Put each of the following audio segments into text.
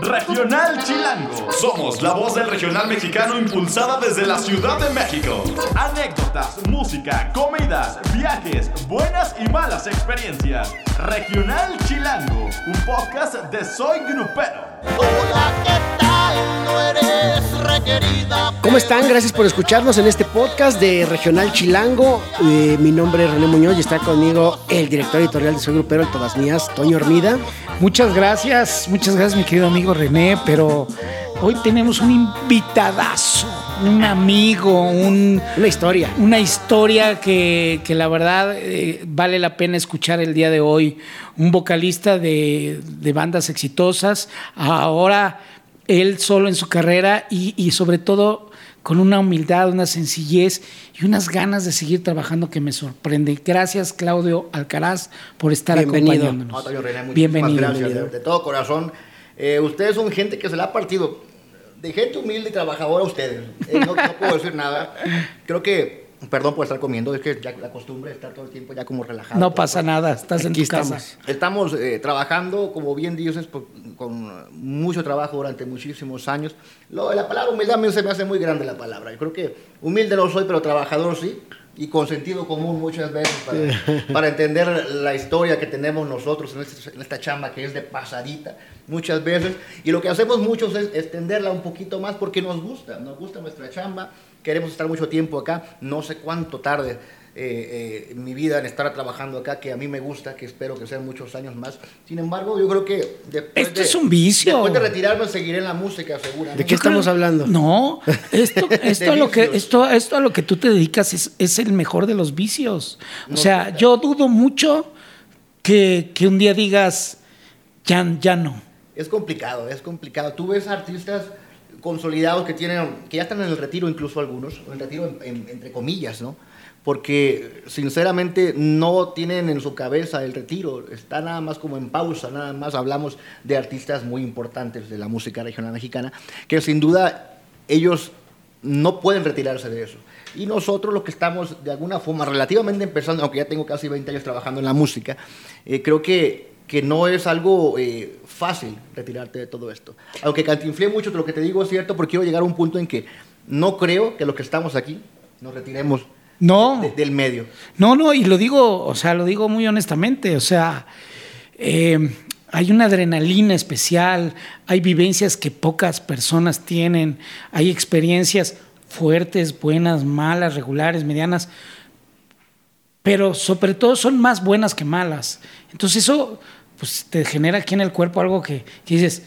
Regional Chilango. Somos la voz del regional mexicano impulsada desde la Ciudad de México. Anécdotas, música, comidas, viajes, buenas y malas experiencias. Regional Chilango, un podcast de Soy Grupero. Hola, ¿qué ¿Cómo están? Gracias por escucharnos en este podcast de Regional Chilango. Eh, mi nombre es René Muñoz y está conmigo el director editorial de Soy Grupero, el Todas Mías, Toño Hermida. Muchas gracias, muchas gracias mi querido amigo René, pero hoy tenemos un invitadazo, un amigo, un, Una historia. una historia que, que la verdad eh, vale la pena escuchar el día de hoy. Un vocalista de, de bandas exitosas, ahora él solo en su carrera y, y sobre todo con una humildad, una sencillez y unas ganas de seguir trabajando que me sorprende. Gracias Claudio Alcaraz por estar Bienvenido. acompañándonos. René, muchísimas Bienvenido. gracias, de, de todo corazón. Eh, ustedes son gente que se la ha partido. De gente humilde y trabajadora ustedes. Eh, no, no puedo decir nada. Creo que, perdón por estar comiendo, es que ya la costumbre de estar todo el tiempo ya como relajado. No pasa nada, estás en Aquí tu casa. estamos. Estamos eh, trabajando, como bien dices, por- con mucho trabajo durante muchísimos años. Lo, la palabra humildad a mí se me hace muy grande la palabra. Yo creo que humilde no soy, pero trabajador sí. Y con sentido común muchas veces para, para entender la historia que tenemos nosotros en, este- en esta chamba que es de pasadita muchas veces. Y lo que hacemos muchos es extenderla un poquito más porque nos gusta, nos gusta nuestra chamba. Queremos estar mucho tiempo acá. No sé cuánto tarde eh, eh, mi vida en estar trabajando acá, que a mí me gusta, que espero que sean muchos años más. Sin embargo, yo creo que después Esto de- es un vicio. Después de retirarme, seguiré en la música, seguramente. ¿De qué estamos hablando? No, esto, esto, a lo que, esto, esto a lo que tú te dedicas es, es el mejor de los vicios. O No, sea, yo dudo mucho que, que un día digas, ya, ya no. Es complicado, es complicado. Tú ves artistas consolidados que tienen, que ya están en el retiro, incluso algunos, en el retiro en- en- entre comillas, ¿no? Porque sinceramente no tienen en su cabeza el retiro, está nada más como en pausa, nada más hablamos de artistas muy importantes de la música regional mexicana, que sin duda ellos no pueden retirarse de eso. Y nosotros los que estamos de alguna forma relativamente empezando, aunque ya tengo casi 20 años trabajando en la música, eh, creo que, que no es algo eh, fácil retirarte de todo esto. Aunque cantinflé mucho, lo que te digo es cierto, porque quiero llegar a un punto en que no creo que los que estamos aquí nos retiremos No. de- del medio. No, no, y lo digo, o sea, lo digo muy honestamente, o sea, eh, hay una adrenalina especial, hay vivencias que pocas personas tienen, hay experiencias fuertes, buenas, malas, regulares, medianas, pero sobre todo son más buenas que malas. Entonces eso pues, te genera aquí en el cuerpo algo que, que dices,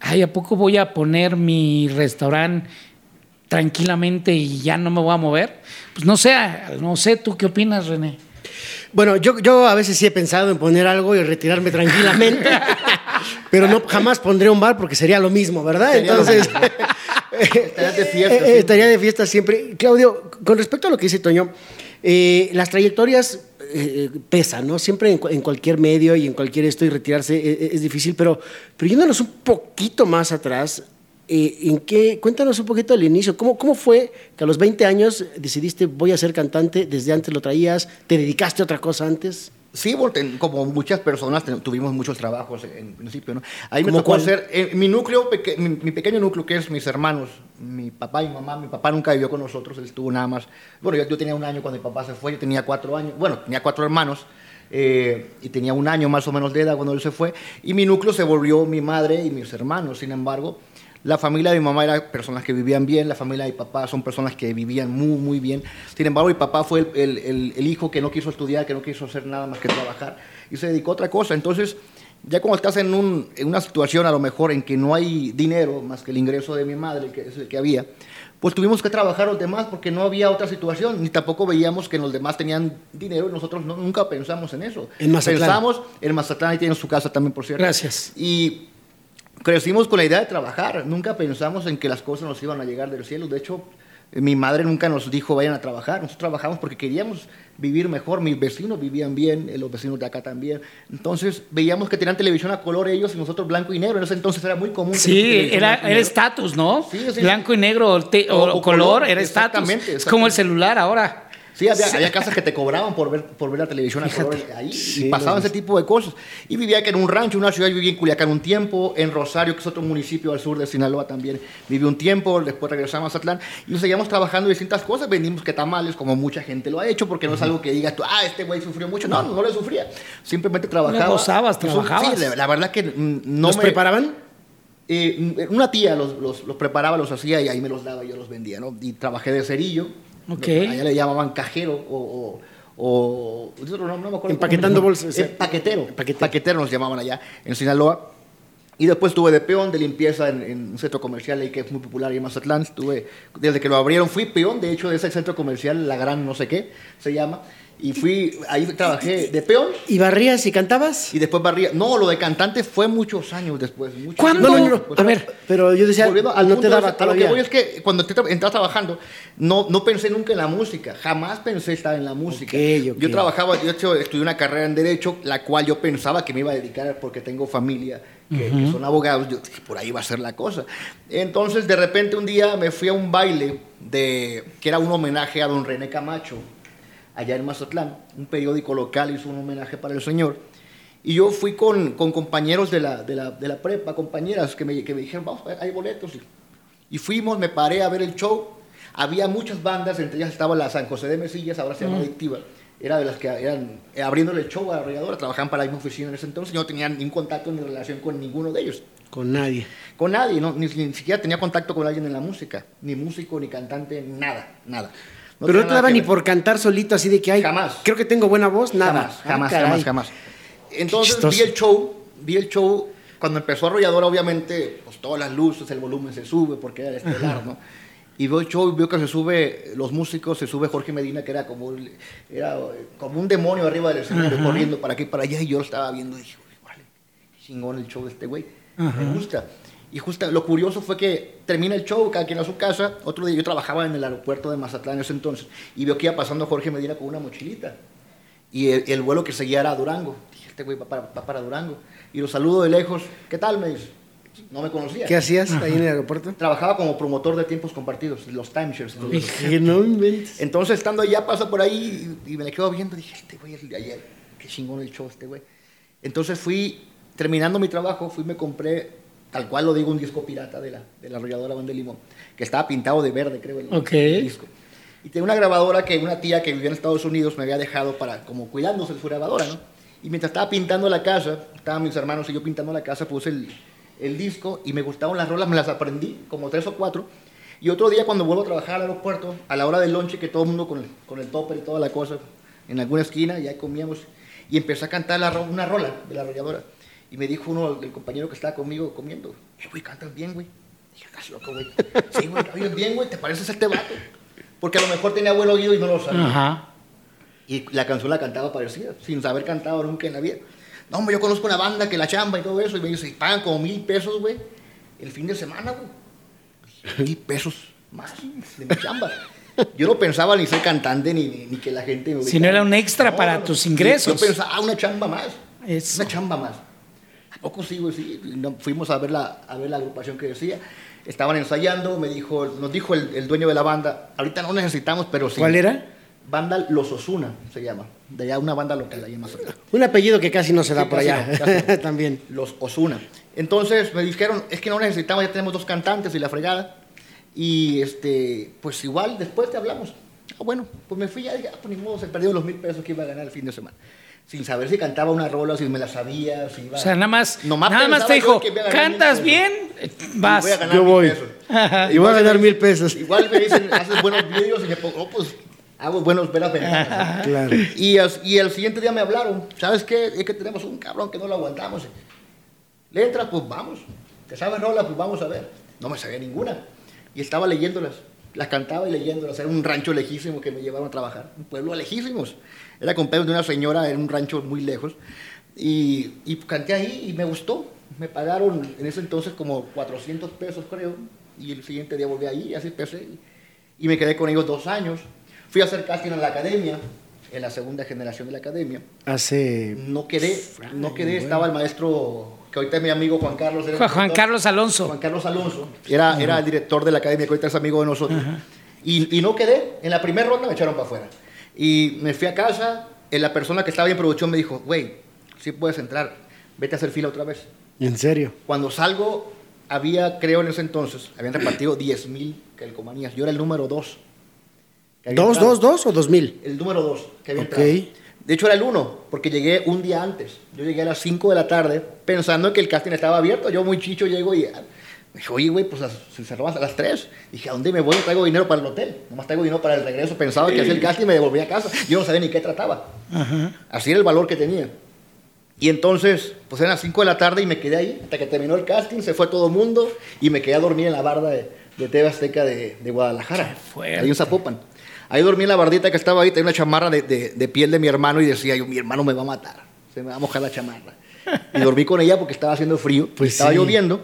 ay, ¿a poco voy a poner mi restaurante tranquilamente y ya no me voy a mover? Pues no sé, no sé, ¿tú qué opinas, René? Bueno, yo, yo a veces sí he pensado en poner algo y retirarme tranquilamente, pero no jamás pondré un bar porque sería lo mismo, ¿verdad? Sería Entonces, Estarías de fiesta, eh, sí. estaría de fiesta siempre. Claudio, con respecto a lo que dice Toño, eh, las trayectorias eh, pesan, ¿no? Siempre en, cu- en cualquier medio y en cualquier esto y retirarse eh, es, difícil, pero, pero yéndonos un poquito más atrás, eh, ¿en qué? Cuéntanos un poquito del inicio. ¿Cómo, ¿Cómo fue que a los 20 años decidiste voy a ser cantante? ¿Desde antes lo traías? ¿Te dedicaste a otra cosa antes? Sí, porque como muchas personas tuvimos muchos trabajos en principio, ¿no? Ahí me ¿Cómo tocó cuál? hacer, eh, mi núcleo, peque- mi, mi pequeño núcleo, que es mis hermanos, mi papá y mamá, mi papá nunca vivió con nosotros, él estuvo nada más, bueno, yo, yo tenía un año cuando mi papá se fue, yo tenía cuatro años, bueno, tenía cuatro hermanos, eh, y tenía un año más o menos de edad cuando él se fue, y mi núcleo se volvió mi madre y mis hermanos, sin embargo, la familia de mi mamá era personas que vivían bien, la familia de mi papá son personas que vivían muy, muy bien. Sin embargo, mi papá fue el, el- el- el hijo que no quiso estudiar, que no quiso hacer nada más que trabajar y se dedicó a otra cosa. Entonces, ya cuando estás en, un- en una situación a lo mejor en que no hay dinero más que el ingreso de mi madre, que es el que había, pues tuvimos que trabajar los demás porque no había otra situación, ni tampoco veíamos que los demás tenían dinero y nosotros no- nunca pensamos en eso. En Mazatlán. Pensamos, en Mazatlán, ahí tienen su casa también, por cierto. Gracias. Y crecimos con la idea de trabajar. Nunca pensamos en que las cosas nos iban a llegar del cielo. De hecho, mi madre nunca nos dijo vayan a trabajar. Nosotros trabajamos porque queríamos vivir mejor. Mis vecinos vivían bien, eh, los vecinos de acá también. Entonces veíamos que tenían televisión a color ellos y nosotros blanco y negro. En ese entonces era muy común. Sí, era estatus, ¿no? Sí, sí, Blanco y negro o, te- o- O- o o color, color, era estatus. exactamente, Es como el celular ahora. Sí, había, había casas que te cobraban por ver, por ver la televisión a color ahí Sí, y pasaban ese tipo de cosas. Y vivía que en un rancho, en una ciudad, viví en Culiacán un tiempo, en Rosario, que es otro municipio al sur de Sinaloa también, viví un tiempo, después regresamos a Mazatlán y seguíamos trabajando en distintas cosas, vendimos que tamales, como mucha gente lo ha hecho, porque no es algo que digas tú, ah, este güey sufrió mucho. No, no, le sufría. Simplemente trabajaba. gozabas, trabajabas. Sí, la, verdad que no ¿Los me... preparaban? Eh, una tía los, los, los preparaba, los hacía y ahí me los daba y yo los vendía, ¿no? Y trabajé de cerillo. Ok. Allá le llamaban cajero o... o, o- no, no me acuerdo Empaquetando bolsas, o sea, Eh, paquetero. paquetero. Paquetero nos llamaban allá en Sinaloa. Y después estuve de peón de limpieza en, en un centro comercial ahí que es muy popular ahí en Mazatlán. Estuve, desde que lo abrieron fui peón, de hecho, de ese centro comercial, La Gran no sé qué se llama. Y fui, ahí trabajé de peón ¿Y barrías y cantabas? y después barría. No, lo de cantante fue muchos años después. muchos ¿Cuándo? años No, no, no. después. A ver, Pero yo decía, Volviendo al no te daba a lo que voy es que cuando entraba trabajando, no, no pensé nunca en la música. Jamás pensé estar en la música. Ok, ok. Yo trabajaba, yo hecho, estudié una carrera en Derecho, la cual yo pensaba que me iba a dedicar porque tengo familia que, que son abogados. Yo dije, por ahí va a ser la cosa. Entonces, de repente, un día me fui a un baile de, que era un homenaje a don René Camacho, allá en Mazatlán. Un periódico local hizo un homenaje para el señor. Y yo fui con, con compañeros de la, de, la, de la prepa, compañeras que me, que me dijeron, vamos, hay boletos. Y, y fuimos, me paré a ver el show. Había muchas bandas, entre ellas estaba la San José de Mesillas, ahora se llama Adictiva. Era de las que eran eh, abriéndole el show a la arrolladora, trabajaban para la misma oficina en ese entonces. Yo no tenía ningún contacto ni relación con ninguno de ellos. Con nadie. Con nadie, no, ni, ni siquiera tenía contacto con alguien en la música. Ni músico, ni cantante, nada, nada. No Pero no te daba ni ver. por cantar solito así de que hay. Jamás. Creo que tengo buena voz, nada. Jamás, Ah, jamás, jamás, jamás. Entonces vi el show, vi el show. Cuando empezó Arrolladora, obviamente, pues todas las luces, el volumen se sube porque era estelar, ¿no? Y veo el show veo que se sube, los músicos, se sube Jorge Medina, que era como, el- era como un demonio arriba del escenario, corriendo para aquí para allá. Y yo lo estaba viendo y dije, "Uy, vale, chingón el show de este güey. Me gusta. Y justo lo curioso fue que termina el show, cada quien a su casa. Otro día yo trabajaba en el aeropuerto de Mazatlán en ese entonces y veo que iba pasando Jorge Medina con una mochilita. Y el, el vuelo que seguía era a Durango. Dije, este güey va para, va para Durango. Y lo saludo de lejos. ¿Qué tal? Me dice. No me conocía. ¿Qué hacías ahí en el aeropuerto? Trabajaba como promotor de tiempos compartidos, los timeshares. no inventes. Entonces, estando allá, pasa por ahí y, y me le quedo viendo. Dije, este güey es el de ayer. Qué chingón el show este güey. Entonces fui, terminando mi trabajo, fui me compré, tal cual lo digo, un disco pirata de la, de la arrolladora Banda de Limón, que estaba pintado de verde, creo, el, Ok. el disco. Y tenía una grabadora que una tía que vivía en Estados Unidos me había dejado para, como cuidándose de su grabadora, ¿no? Y mientras estaba pintando la casa, estaban mis hermanos y yo pintando la casa, puse el, el disco y me gustaban las rolas, me las aprendí, como tres o cuatro. Y otro día cuando vuelvo a trabajar al aeropuerto, a la hora del lonche, que todo el mundo con el, con el topper y toda la cosa, en alguna esquina, y ahí comíamos, y empecé a cantar la una rola de la arrolladora. Y me dijo uno, el compañero que estaba conmigo comiendo, "Eh, güey, cantas bien, güey. Dije, estás loco, güey. Sí, güey, oyes bien, güey, te pareces a este vato. Porque a lo mejor tenía buen oído y no lo sabía. Ajá. Y la canción la cantaba parecida, sin saber cantado nunca en la vida. No, hombre, yo conozco una banda que la chamba y todo eso, y me dice, pagan como mil pesos, güey, el fin de semana, güey. Mil pesos más de mi chamba. Yo no pensaba ni ser cantante ni, ni, ni que la gente me Si no era un extra para tus ingresos. Yo pensaba, ah, una chamba más. Eso. Una chamba más. ¿A poco sí, güey? Sí. Fuimos a ver, la, a ver la agrupación que decía. Estaban ensayando, me dijo, nos dijo el, el dueño de la banda, ahorita no necesitamos, pero sí. ¿Cuál era? Banda Los Osuna se llama. De allá una banda local, ahí en Mazatlán. Un apellido que casi no se da Sí, por allá. no, casi no. También. Los Osuna. Entonces me dijeron, es que no necesitamos, ya tenemos dos cantantes y la fregada. Y este, pues igual después te hablamos. Ah, bueno, pues me fui ya, dije, ah, pues ni modo, se perdió los mil pesos que iba a ganar el fin de semana. Sin saber si cantaba una rola, si me la sabía, si iba... O sea, nada más, Nomás nada más te dijo, cantas mil bien, vas. voy a ganar Yo mil voy. pesos. Y voy a ganar mil pesos. Igual me dicen, haces buenos vídeos y me pongo, oh, pues hago buenos veras ventanas. Claro. Y, y el siguiente día me hablaron, ¿sabes qué? Es que tenemos un cabrón que no lo aguantamos. ¿Le entras? Pues vamos. ¿Te sabes rola? Pues vamos a ver. No me sabía ninguna. Y estaba leyéndolas. Las cantaba y leyéndolas. Era un rancho lejísimo que me llevaron a trabajar. Un pueblo lejísimos. Era compañero de una señora en un rancho muy lejos. Y, y canté ahí y me gustó. Me pagaron en ese entonces como 400 pesos, creo. Y el siguiente día volví ahí y así empecé. Y me quedé con ellos dos años. Fui a hacer casting en la academia, en la segunda generación de la academia. Hace. No quedé, no quedé, estaba el maestro, que ahorita es mi amigo Juan Carlos. Juan, Juan director. Carlos Alonso. Juan Carlos Alonso. Era, era el director de la academia, que ahorita es amigo de nosotros. Y, y no quedé. En la primera ronda me echaron para afuera. Y me fui a casa, eh, la persona que estaba en producción me dijo, güey, sí puedes entrar, vete a hacer fila otra vez. ¿En serio? Cuando salgo, había, creo en ese entonces, habían repartido 10 mil calcomanías. Yo era el número 2. ¿Dos, dos, dos o dos mil? El número 2 que había Ok. entrado. De hecho, era el 1, porque llegué un día antes. Yo llegué a las 5 de la tarde pensando que el casting estaba abierto. Yo, muy chicho, llego y dije, oye, güey, pues se cerraban a las 3. Dije, ¿a dónde me voy? No traigo dinero para el hotel. Nomás traigo dinero para el regreso. Pensaba que hacía el casting y me devolvía a casa. Yo no sabía ni qué trataba. Así era el valor que tenía. Y entonces, pues eran las 5 de la tarde y me quedé ahí hasta que terminó el casting, se fue todo el mundo y me quedé a dormir en la barda de, de TV Azteca de, de Guadalajara. Ahí en Zapopan. Ahí dormí en la bardita que estaba ahí, tenía una chamarra de, de- de piel de mi hermano y decía yo, mi hermano me va a matar, se me va a mojar la chamarra. Y dormí con ella porque estaba haciendo frío, Pues estaba sí. lloviendo.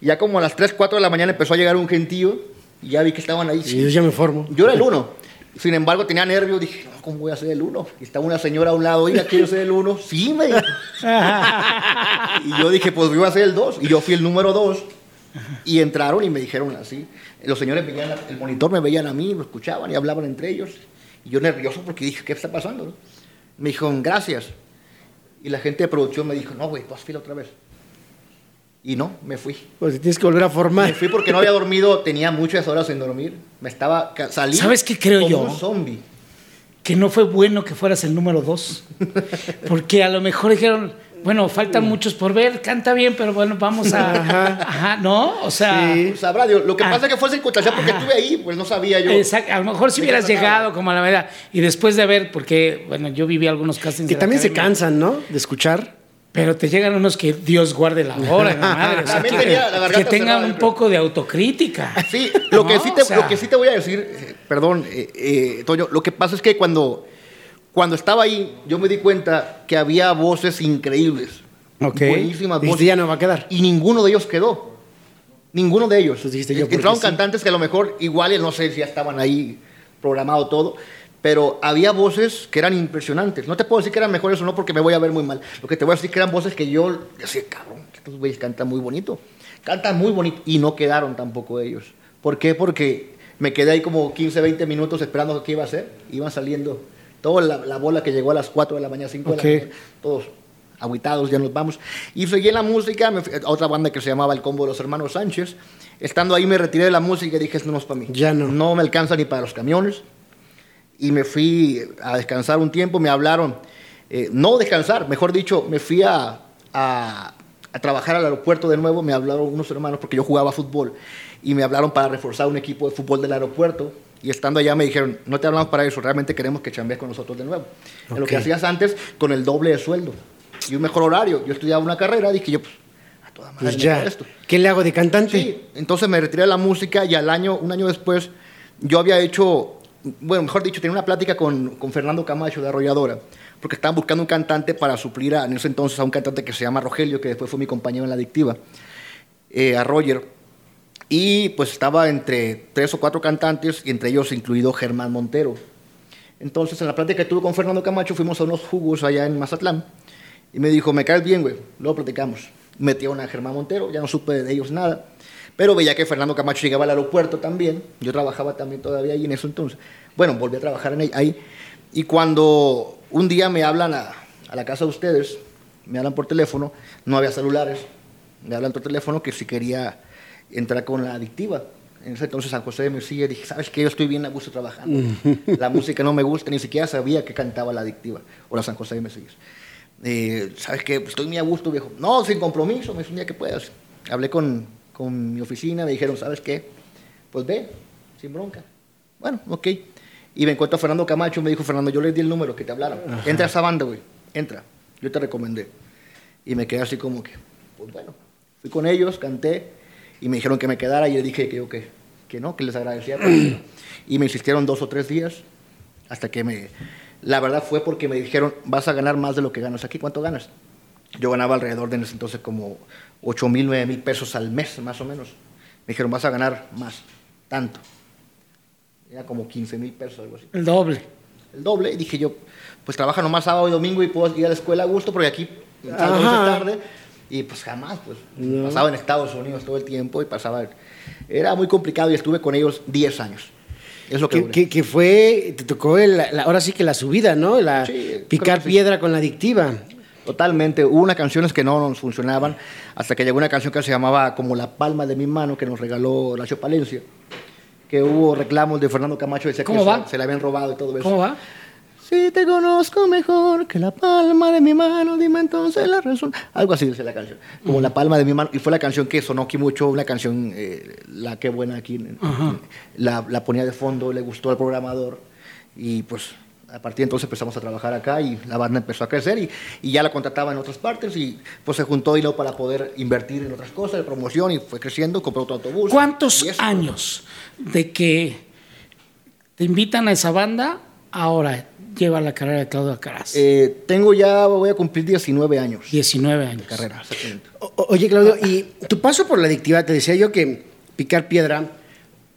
Y ya como a las 3, 4 de la mañana empezó a llegar un gentío y ya vi que estaban ahí. Y yo ya me formo. Yo era el uno. Sin embargo, tenía nervios. Dije, no, ¿cómo voy a ser el uno? Y estaba una señora a un lado, oiga, ¿quiero ser el uno? Sí, me dijo. y yo dije, pues yo iba a ser el dos. Y yo fui el número dos. Y entraron y me dijeron así. Los señores veían el monitor, me veían a mí, lo escuchaban y hablaban entre ellos. Y yo nervioso porque dije, ¿qué está pasando? Me dijeron, gracias. Y la gente de producción me dijo, no, güey, tú haz fila otra vez. Y no, me fui. Pues tienes que volver a Me formar. fui porque no había dormido, tenía muchas horas sin dormir. Me estaba salí ¿Sabes qué creo como yo? un zombie. que no fue bueno que fueras el número dos. Porque a lo mejor dijeron, bueno, faltan muchos por ver, canta bien, pero bueno, vamos a. Ajá, ¿no? O sea. Sí. Sabrá Dios. Lo que Ah. pasa es que fue circunstancial porque estuve ahí, pues no sabía yo. exacto, a lo mejor si ¿De qué hubieras llegado como a la verdad y después de ver, porque bueno, yo viví algunos castings. Que también se cansan, ¿no? De escuchar. Pero te llegan unos que Dios guarde la hora, madre. o sea, También que, tenía la que tengan cerrada, un poco de autocrítica. Sí, lo, que sí te, o sea- lo que sí te voy a decir, eh, perdón, eh, eh, Toño, lo que pasa es que cuando, cuando estaba ahí, yo me di cuenta que había voces increíbles. Ok. Buenísimas voces. ya no va a quedar. Y ninguno de ellos quedó. Ninguno de ellos. Entonces dijiste yo, Entraron sí. cantantes que a lo mejor, igual, no sé si ya estaban ahí programado todo, pero había voces que eran impresionantes. No te puedo decir que eran mejores o no porque me voy a ver muy mal. Lo que te voy a decir que eran voces que yo decía, cabrón, estos güeyes cantan muy bonito. Cantan muy bonito. Y no quedaron tampoco ellos. ¿Por qué? Porque me quedé ahí como 15, 20 minutos esperando qué iba a hacer. Iban saliendo toda la, la bola que llegó a las 4 de la mañana, 5 Ok. de la mañana, todos aguitados, ya nos vamos. Y seguí en la música, me a otra banda que se llamaba El Combo de los Hermanos Sánchez. Estando ahí me retiré de la música y dije, esto no es para mí. Ya no. No me alcanza ni para los camiones. Y me fui a descansar un tiempo, me hablaron, eh, no descansar, mejor dicho, me fui a, a- a trabajar al aeropuerto de nuevo, me hablaron unos hermanos, porque yo jugaba fútbol, y me hablaron para reforzar un equipo de fútbol del aeropuerto. Y estando allá me dijeron, no te hablamos para eso, realmente queremos que chambees con nosotros de nuevo. En Lo que hacías antes con el doble de sueldo y un mejor horario. Yo estudiaba una carrera, dije yo, pues, a toda madre Pues ya. esto. ¿Qué le hago de cantante? Sí, entonces me retiré de la música y al año, un año después, yo había hecho, bueno, mejor dicho, tenía una plática con, con Fernando Camacho de Arrolladora, porque estaban buscando un cantante para suplir a, en ese entonces a un cantante que se llama Rogelio, que después fue mi compañero en la adictiva, eh, a Roger. Y pues estaba entre tres o cuatro cantantes, y entre ellos incluido Germán Montero. Entonces, en la plática que tuve con Fernando Camacho, fuimos a unos jugos allá en Mazatlán. Y me dijo, me caes bien, güey. Luego platicamos. Metieron a Germán Montero, ya no supe de ellos nada. Pero veía que Fernando Camacho llegaba al aeropuerto también. Yo trabajaba también todavía ahí en eso entonces. Bueno, volví a trabajar en ahí-. Y cuando un día me hablan a, a la casa de ustedes, me hablan por teléfono, no había celulares, me hablan por teléfono que si quería entrar con la adictiva. En ese entonces San José de Mesilla dije, ¿sabes qué? Yo estoy bien a gusto trabajando. la música no me gusta, ni siquiera sabía que cantaba la adictiva o la San José de Mesillas. Eh, ¿Sabes qué? Estoy muy a gusto, viejo. No, sin compromiso, me dice un día que puedas. Hablé con, con mi oficina, me dijeron, ¿sabes qué? Pues ve, sin bronca. Bueno, ok. Y me encuentro a Fernando Camacho, me dijo, Fernando, yo les di el número que te hablaron. Entra a esa banda, güey. Entra. Yo te recomendé. Y me quedé así como que, pues bueno. Fui con ellos, canté, y me dijeron que me quedara, y yo dije que yo que, que no, que les agradecía. y me insistieron dos o tres días, hasta que me... La verdad fue porque me dijeron, vas a ganar más de lo que ganas aquí. ¿Cuánto ganas? Yo ganaba alrededor de en ese entonces como 8 mil, 9 mil pesos al mes, más o menos. Me dijeron, vas a ganar más, tanto. Era como 15 mil pesos, algo así. El doble. El doble. Y dije yo, pues trabaja nomás sábado y domingo y puedo ir a la escuela a gusto, porque aquí salgo de tarde. Y pues jamás, pues. Pasaba en Estados Unidos todo el tiempo y pasaba. Era muy complicado y estuve con ellos 10 años. Es lo que que, que- que fue, te tocó el- la- ahora sí que la subida, ¿no? La, Sí, picar sí. piedra con la adictiva. Totalmente. Hubo unas canciones que no nos funcionaban hasta que llegó una canción que se llamaba Como la palma de mi mano que nos regaló Horacio Palencia. Que hubo reclamos de Fernando Camacho, decía ¿Cómo que va? Se, se la habían robado y todo eso. ¿Cómo va? Si te conozco mejor que la palma de mi mano, dime entonces la razón. Algo así dice la canción. Como la palma de mi mano. Y fue la canción que sonó aquí mucho, una canción, eh, la que buena aquí. La, la ponía de fondo, le gustó al programador. Y pues a partir de entonces empezamos a trabajar acá y la banda empezó a crecer y, y ya la contrataba en otras partes y pues se juntó dinero para poder invertir en otras cosas, de promoción y fue creciendo, compró otro autobús. ¿Cuántos Y eso. años de que te invitan a esa banda ahora lleva la carrera de Claudio Alcaraz? Eh, tengo ya, voy a cumplir 19 años 19 años. de carrera, o- oye, Claudio, y tu paso por la adictiva, te decía yo que picar piedra,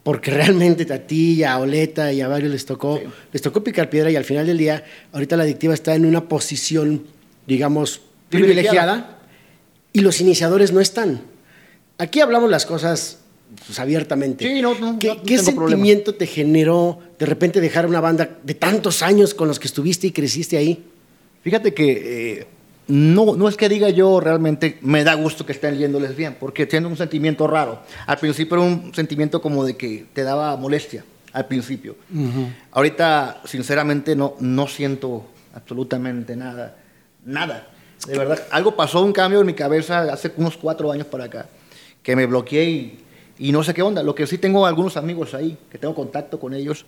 porque realmente a ti y a Oleta y a varios les tocó, les tocó picar piedra y al final del día, ahorita la adictiva está en una posición, digamos, Privilegiada. privilegiada y los iniciadores no están. Aquí hablamos las cosas pues, abiertamente. Sí, no, no, ¿Qué, no qué tengo problema. sentimiento te generó de repente dejar una banda de tantos años con los que estuviste y creciste ahí? Fíjate que eh, no, no es que diga yo realmente me da gusto que estén yéndoles bien, porque tiene un sentimiento raro. Al principio era un sentimiento como de que te daba molestia, al principio. Ahorita, sinceramente, no, no siento absolutamente nada, nada. De verdad, algo pasó, un cambio en mi cabeza hace unos cuatro años para acá, que me bloqueé y, y no sé qué onda. Lo que sí tengo algunos amigos ahí, que tengo contacto con ellos,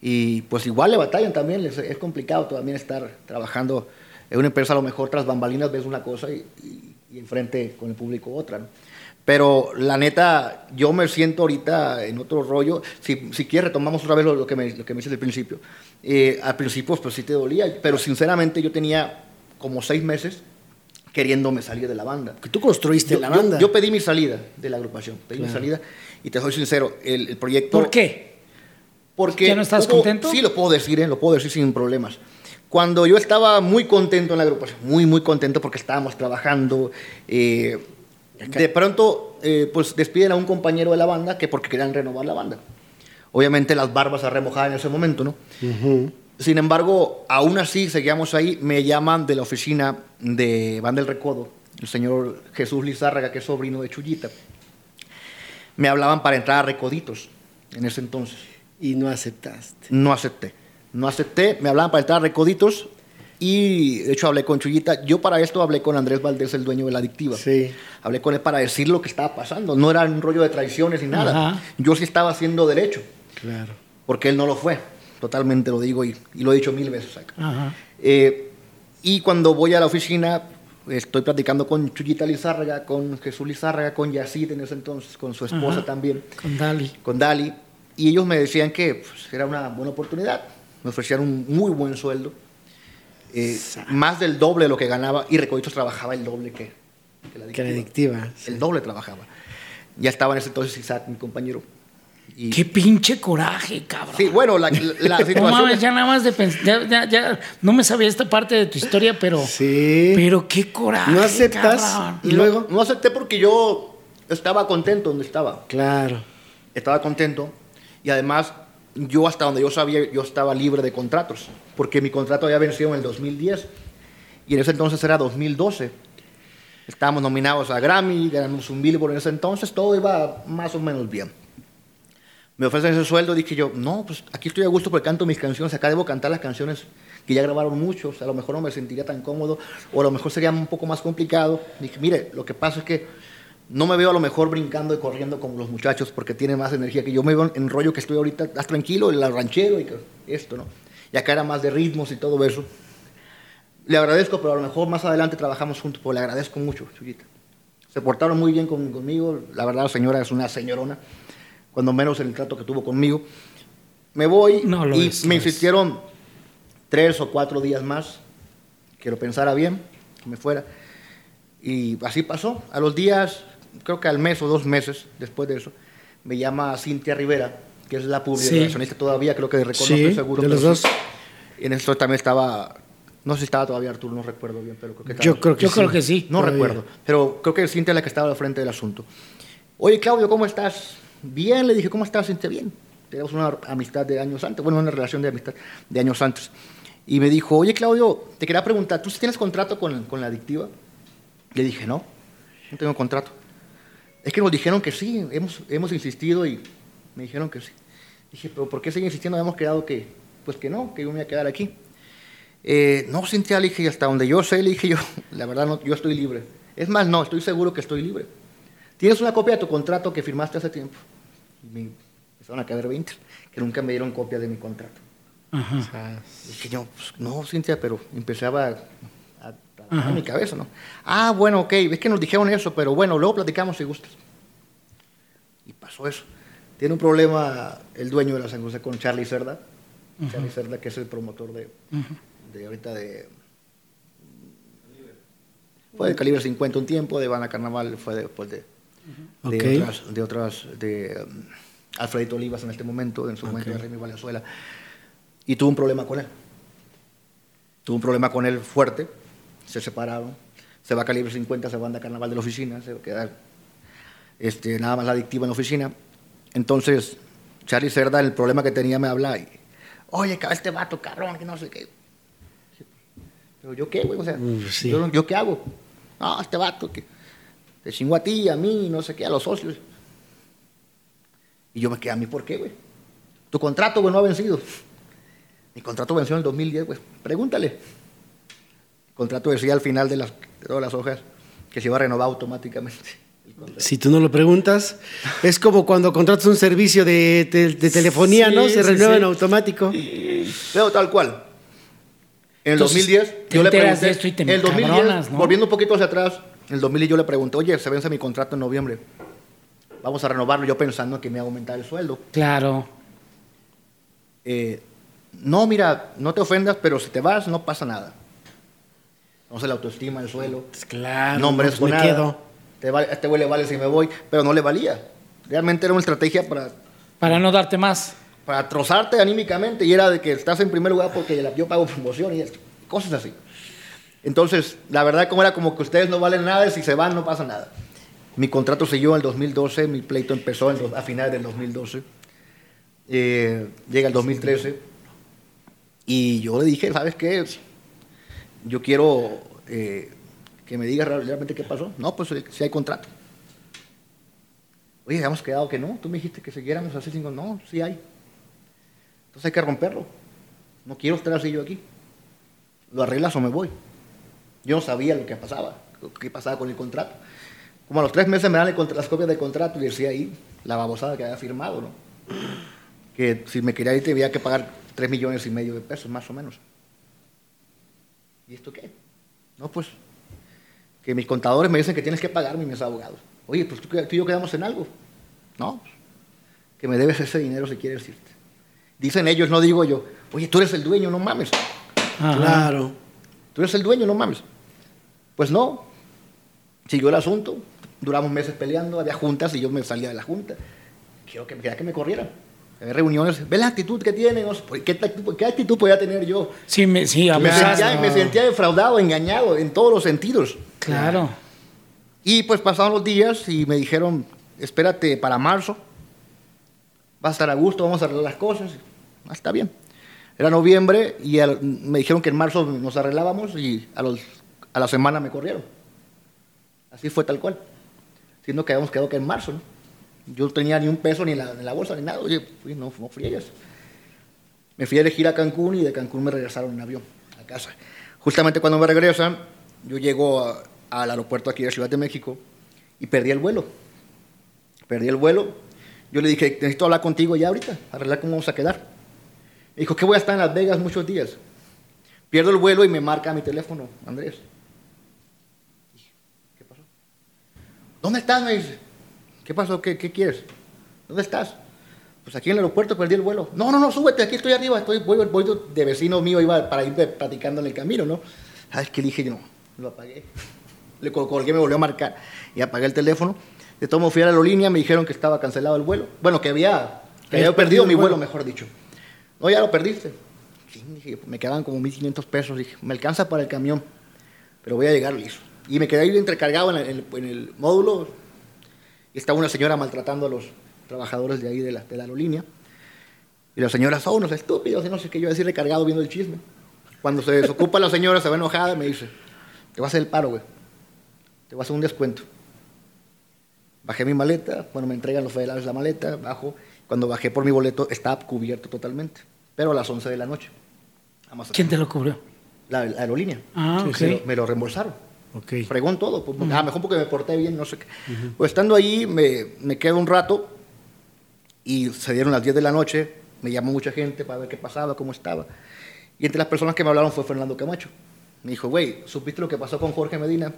y pues igual le batallan también, es complicado también estar trabajando en una empresa, a lo mejor tras bambalinas ves una cosa y, y, y enfrente con el público otra. ¿no? Pero la neta, yo me siento ahorita en otro rollo. Si, si quieres, retomamos otra vez lo, lo que me, lo que me dices al principio. Eh, al principio, pues sí te dolía, pero sinceramente yo tenía como seis meses queriéndome salir de la banda. Que tú construiste Yo, la yo- banda. yo pedí mi salida de la agrupación, pedí mi Claro. salida y te soy sincero, el, el proyecto... ¿Por qué? Porque ¿Ya no estás hubo- contento? Sí, lo puedo decir, ¿eh? lo puedo decir sin problemas. Cuando yo estaba muy contento en la agrupación, muy, muy contento porque estábamos trabajando, eh, de pronto, eh, pues despiden a un compañero de la banda que porque querían renovar la banda. Obviamente las barbas a remojar en ese momento, ¿no? Sin embargo, aún así seguíamos ahí. Me llaman de la oficina de Banda del Recodo, el señor Jesús Lizárraga, que es sobrino de Chuyita. Me hablaban para entrar a Recoditos en ese entonces. Y no aceptaste. No acepté. No acepté, me hablaban para entrar a Recoditos y de hecho hablé con Chuyita. Yo para esto hablé con Andrés Valdés, el dueño de la adictiva. Sí. Hablé con él para decir lo que estaba pasando. No era un rollo de traiciones ni nada. Ajá. Yo sí estaba haciendo derecho, Claro. porque él no lo fue. Totalmente lo digo y, y lo he dicho mil veces acá. Ajá. Eh, y cuando voy a la oficina, estoy platicando con Chuyita Lizárraga, con Jesús Lizárraga, con Yacid en ese entonces, con su esposa Ajá. también Con Dali. con Dali y ellos me decían que pues, era una buena oportunidad. Me ofrecían un muy buen sueldo, eh, más del doble de lo que ganaba y Recoditos trabajaba el doble que, que la Que la adictiva. adictiva. sí. El doble trabajaba. Ya estaba en ese entonces Isaac, mi compañero. Y, Qué pinche coraje, cabrón. sí, bueno, la, la No situación... mames, ya nada más de pensar, ya, ya, ya, no me sabía esta parte de tu historia, pero, Sí. pero qué coraje. No aceptas. cabrón. Y luego. No, no acepté porque yo estaba contento donde estaba. Claro. estaba contento y además yo hasta donde yo sabía yo estaba libre de contratos porque mi contrato había vencido en el 2010 y en ese entonces era 2012 estábamos nominados a Grammy ganamos un Billboard en ese entonces todo iba más o menos bien. Me ofrecen ese sueldo dije yo no pues aquí estoy a gusto porque canto mis canciones acá debo cantar las canciones que ya grabaron muchos a lo mejor no me sentiría tan cómodo o a lo mejor sería un poco más complicado dije mire lo que pasa es que no me veo a lo mejor brincando y corriendo como los muchachos porque tienen más energía que yo. Me veo en rollo que estoy ahorita más tranquilo, el ranchero y esto, ¿no? Y acá era más de ritmos y todo eso. Le agradezco, pero a lo mejor más adelante trabajamos juntos, pues le agradezco mucho, Chuyita. Se portaron muy bien con- conmigo. La verdad, la señora es una señorona, cuando menos en el trato que tuvo conmigo. Me voy No lo y es, me es. insistieron tres o cuatro días más que lo pensara bien, que me fuera. Y así pasó. A los días, creo que al mes o dos meses después de eso, me llama Cintia Rivera, que es la Sí. publicacionista todavía, creo que de Recono, Sí, seguro. de los sí. dos. Y en esto también estaba, no sé si estaba todavía Arturo, no recuerdo bien, pero creo que estaba. Yo creo que Yo sí. creo que sí. No todavía. recuerdo, pero creo que Cintia es la que estaba al frente del asunto. Oye, Claudio, ¿cómo estás? Bien, le dije, ¿cómo estás, Cintia? Bien. Teníamos una amistad de años antes, bueno, una relación de amistad de años antes. Y me dijo, oye, Claudio, te quería preguntar, ¿tú sí tienes contrato con, con la adictiva? Le dije, no, no tengo contrato. Es que nos dijeron que sí, hemos, hemos insistido y me dijeron que sí. Dije, pero ¿por qué siguen insistiendo? Habíamos quedado que, pues que no, que yo me iba a quedar aquí. Eh, no, Cintia, le dije, hasta donde yo sé, le dije yo, la verdad, no, yo estoy libre. Es más, no, estoy seguro que estoy libre. ¿Tienes una copia de tu contrato que firmaste hace tiempo? Y me empezaron a caer 20, que nunca me dieron copia de mi contrato. Ajá. Dije yo, pues, no, Cintia, pero empezaba a, a trabajar en mi cabeza, ¿no? Ah, bueno, ok, es que nos dijeron eso, pero bueno, luego platicamos si gustas. Y pasó eso. Tiene un problema el dueño de la San José con Charlie Cerda. Charlie Cerda, que es el promotor de, de ahorita de... Fue de calibre 50 un tiempo, de Bana Carnaval fue después de, de otras, de otras, de um, Alfredito Olivas en este momento, en su momento de Remy Valenzuela. Y tuvo un problema con él. Tuvo un problema con él fuerte, se separaron, se va a calibre 50, se va a andar carnaval de la oficina, se va a quedar este, nada más la adictiva en la oficina. Entonces, Charlie Cerda, el problema que tenía, me habla y, oye, cabrón, este vato, carrón, que no sé qué. Pero yo qué, güey, o sea, Mm, sí. yo, yo qué hago. No, este vato que te chingó a ti, a mí, no sé qué, a los socios. Y yo me quedé, ¿a mí por qué, güey? Tu contrato, güey, no ha vencido. Mi contrato venció en el 2010, güey. Pregúntale. Contrato decía al final de, las, de todas las hojas que se iba a renovar automáticamente. Si tú no lo preguntas, es como cuando contratas un servicio de, de telefonía, Sí, ¿no? Se sí, renueva sí. en automático. Pero tal cual. En el Entonces, 2010, te yo le enteras pregunté. de esto y te en el 2010, encabronas, ¿no? volviendo un poquito hacia atrás, en el 2010 yo le pregunté, oye, se vence mi contrato en noviembre. Vamos a renovarlo. Yo pensando que me iba a aumentar el sueldo. Claro. Eh, no, mira, no te ofendas, pero si te vas, no pasa nada. Entonces la autoestima, el suelo. Claro. no merezco pues me nada. quedo. Te vale- a este güey le vale si me voy, pero no le valía. Realmente era una estrategia para, Para no darte más. para trozarte anímicamente y era de que estás en primer lugar porque yo pago promoción y esto, cosas así. Entonces, la verdad, como era como que ustedes no valen nada y si se van no pasa nada. Mi contrato siguió en el 2012, mi pleito empezó en do- a finales del 2012. Eh, llega el 2013 y yo le dije, ¿sabes qué? Yo quiero eh, que me digas real- realmente qué pasó. No, pues si hay contrato. Oye, habíamos quedado que no. Tú me dijiste que siguiéramos así. Cinco. No, sí hay. Entonces hay que romperlo. No quiero estar así yo aquí. Lo arreglas o me voy. Yo no sabía lo que pasaba, lo que pasaba con el contrato. Como a los tres meses me dan las copias del contrato y decía ahí la babosada que había firmado, ¿no? Que si me quería ir tenía que pagar tres millones y medio de pesos, más o menos. ¿Y esto qué? No, pues, que mis contadores me dicen que tienes que pagarme y mis abogados. Oye, pues tú, tú y yo quedamos en algo. No, pues, que me debes ese dinero si quieres irte. Dicen ellos, no digo yo. Oye, tú eres el dueño, no mames. Ajá. Claro. Tú eres el dueño, no mames. Pues no. Siguió el asunto. Duramos meses peleando, había juntas y yo me salía de la junta. Quiero que, quería que me corrieran. Reuniones. ¿Ves la actitud que tienen? ¿Qué, actitud- qué actitud podía tener yo? Sí, me, sí, Me abusaste. sentía, me sentía defraudado, engañado en todos los sentidos. Claro. Y pues pasaron los días y me dijeron, espérate para marzo, va a estar a gusto, vamos a arreglar las cosas. Ah, está bien. Era noviembre y al- me dijeron que en marzo nos arreglábamos y a, los, a la semana me corrieron. Así fue tal cual. Siendo que habíamos quedado que en marzo, ¿no? Yo no tenía ni un peso ni en la, bolsa ni nada. Oye, fui, no, no friegues. Me fui a elegir a Cancún y de Cancún me regresaron en avión a casa. Justamente cuando me regresan, yo llego al aeropuerto aquí de Ciudad de México y perdí el vuelo. Perdí el vuelo. Yo le dije, necesito hablar contigo ya ahorita, arreglar cómo vamos a quedar. Me dijo que voy a estar en Las Vegas muchos días. Pierdo el vuelo y me marca mi teléfono, Andrés. ¿Qué pasó? ¿Dónde estás? Me dice. ¿Qué pasó? ¿Qué, qué quieres? ¿Dónde estás? Pues aquí en el aeropuerto perdí el vuelo. No, no, no, súbete, aquí estoy arriba, estoy, voy, voy de vecino mío, iba para ir platicando en el camino, ¿no? ¿Sabes qué? Dije no, lo apagué. Le col- colgué, me volvió a marcar y apagué el teléfono. De todo modo fui a la aerolínea, me dijeron que estaba cancelado el vuelo. Bueno, que había, que había perdido perdido mi el vuelo, mejor dicho. No, ya lo perdiste. Sí, dije, me quedaban como 1.500 pesos. Dije, me alcanza para el camión, pero voy a llegar listo. Y me quedé ahí entrecargado en el, en el módulo. Y estaba una señora maltratando a los trabajadores de ahí de la, de la aerolínea. Y la señora, son unos estúpidos, y no sé qué, yo decir recargado viendo el chisme. Cuando se desocupa la señora, se va enojada, me dice, te voy a hacer el paro, güey. Te voy a hacer un descuento. Bajé mi maleta, bueno, me entregan los federales la maleta, bajo. Cuando bajé por mi boleto, estaba cubierto totalmente. Pero a las 11 de la noche. ¿Quién te lo cubrió? La, la aerolínea. Ah, Sí, ok. Me lo, me lo reembolsaron. Ok. Fregón todo. Pues, A lo mejor porque me porté bien, no sé qué. Pues estando ahí, me, me quedo un rato y se dieron las 10 de la noche. Me llamó mucha gente para ver qué pasaba, cómo estaba. Y entre las personas que me hablaron fue Fernando Camacho. Me dijo, güey, ¿supiste lo que pasó con Jorge Medina?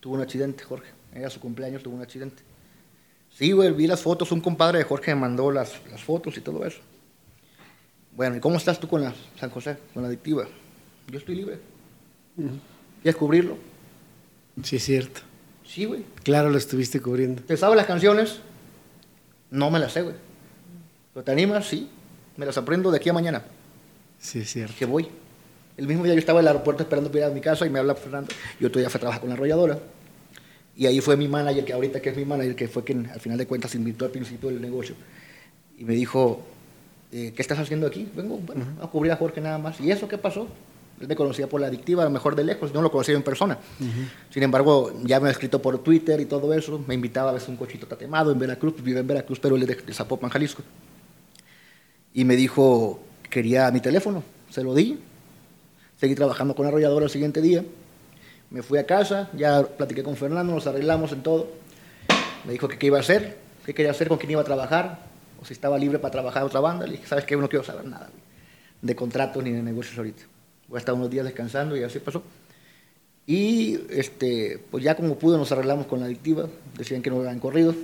Tuvo un accidente, Jorge. Era su cumpleaños, tuvo un accidente. Sí, güey, vi las fotos. Un compadre de Jorge me mandó las, las fotos y todo eso. Bueno, ¿y cómo estás tú con la San José, con la adictiva? Yo estoy libre. ¿Quieres cubrirlo? Sí, es cierto. Sí, güey. Claro, lo estuviste cubriendo. ¿Te sabes las canciones? No me las sé, güey. ¿Pero te animas? Sí. Me las aprendo de aquí a mañana. Sí, es cierto. Que voy. El mismo día yo estaba en el aeropuerto esperando para ir a mi casa y me habla Fernando. Yo día fui a trabajar con la arrolladora. Y ahí fue mi manager, que ahorita que es mi manager, que fue quien al final de cuentas invitó al principio del negocio. Y me dijo, eh, ¿qué estás haciendo aquí? Vengo bueno, a cubrir a Jorge nada más. ¿Y eso qué pasó? Él me conocía por la adictiva, a lo mejor de lejos, no lo conocía en persona. Sin embargo, ya me ha escrito por Twitter y todo eso. Me invitaba a veces un cochito tatemado en Veracruz, pues vive en Veracruz, pero él es de, Zapopan, Jalisco. Y me dijo, quería mi teléfono. Se lo di. Seguí trabajando con la arrolladora el siguiente día. Me fui a casa, ya platiqué con Fernando, nos arreglamos en todo. Me dijo que qué iba a hacer, qué quería hacer, con quién iba a trabajar, o si estaba libre para trabajar en otra banda. Le dije, ¿sabes qué? No quiero saber nada de contratos ni de negocios ahorita. Voy a estar unos días descansando y así pasó. Y este, pues ya como pude nos arreglamos con la adictiva, decían que no habían corrido.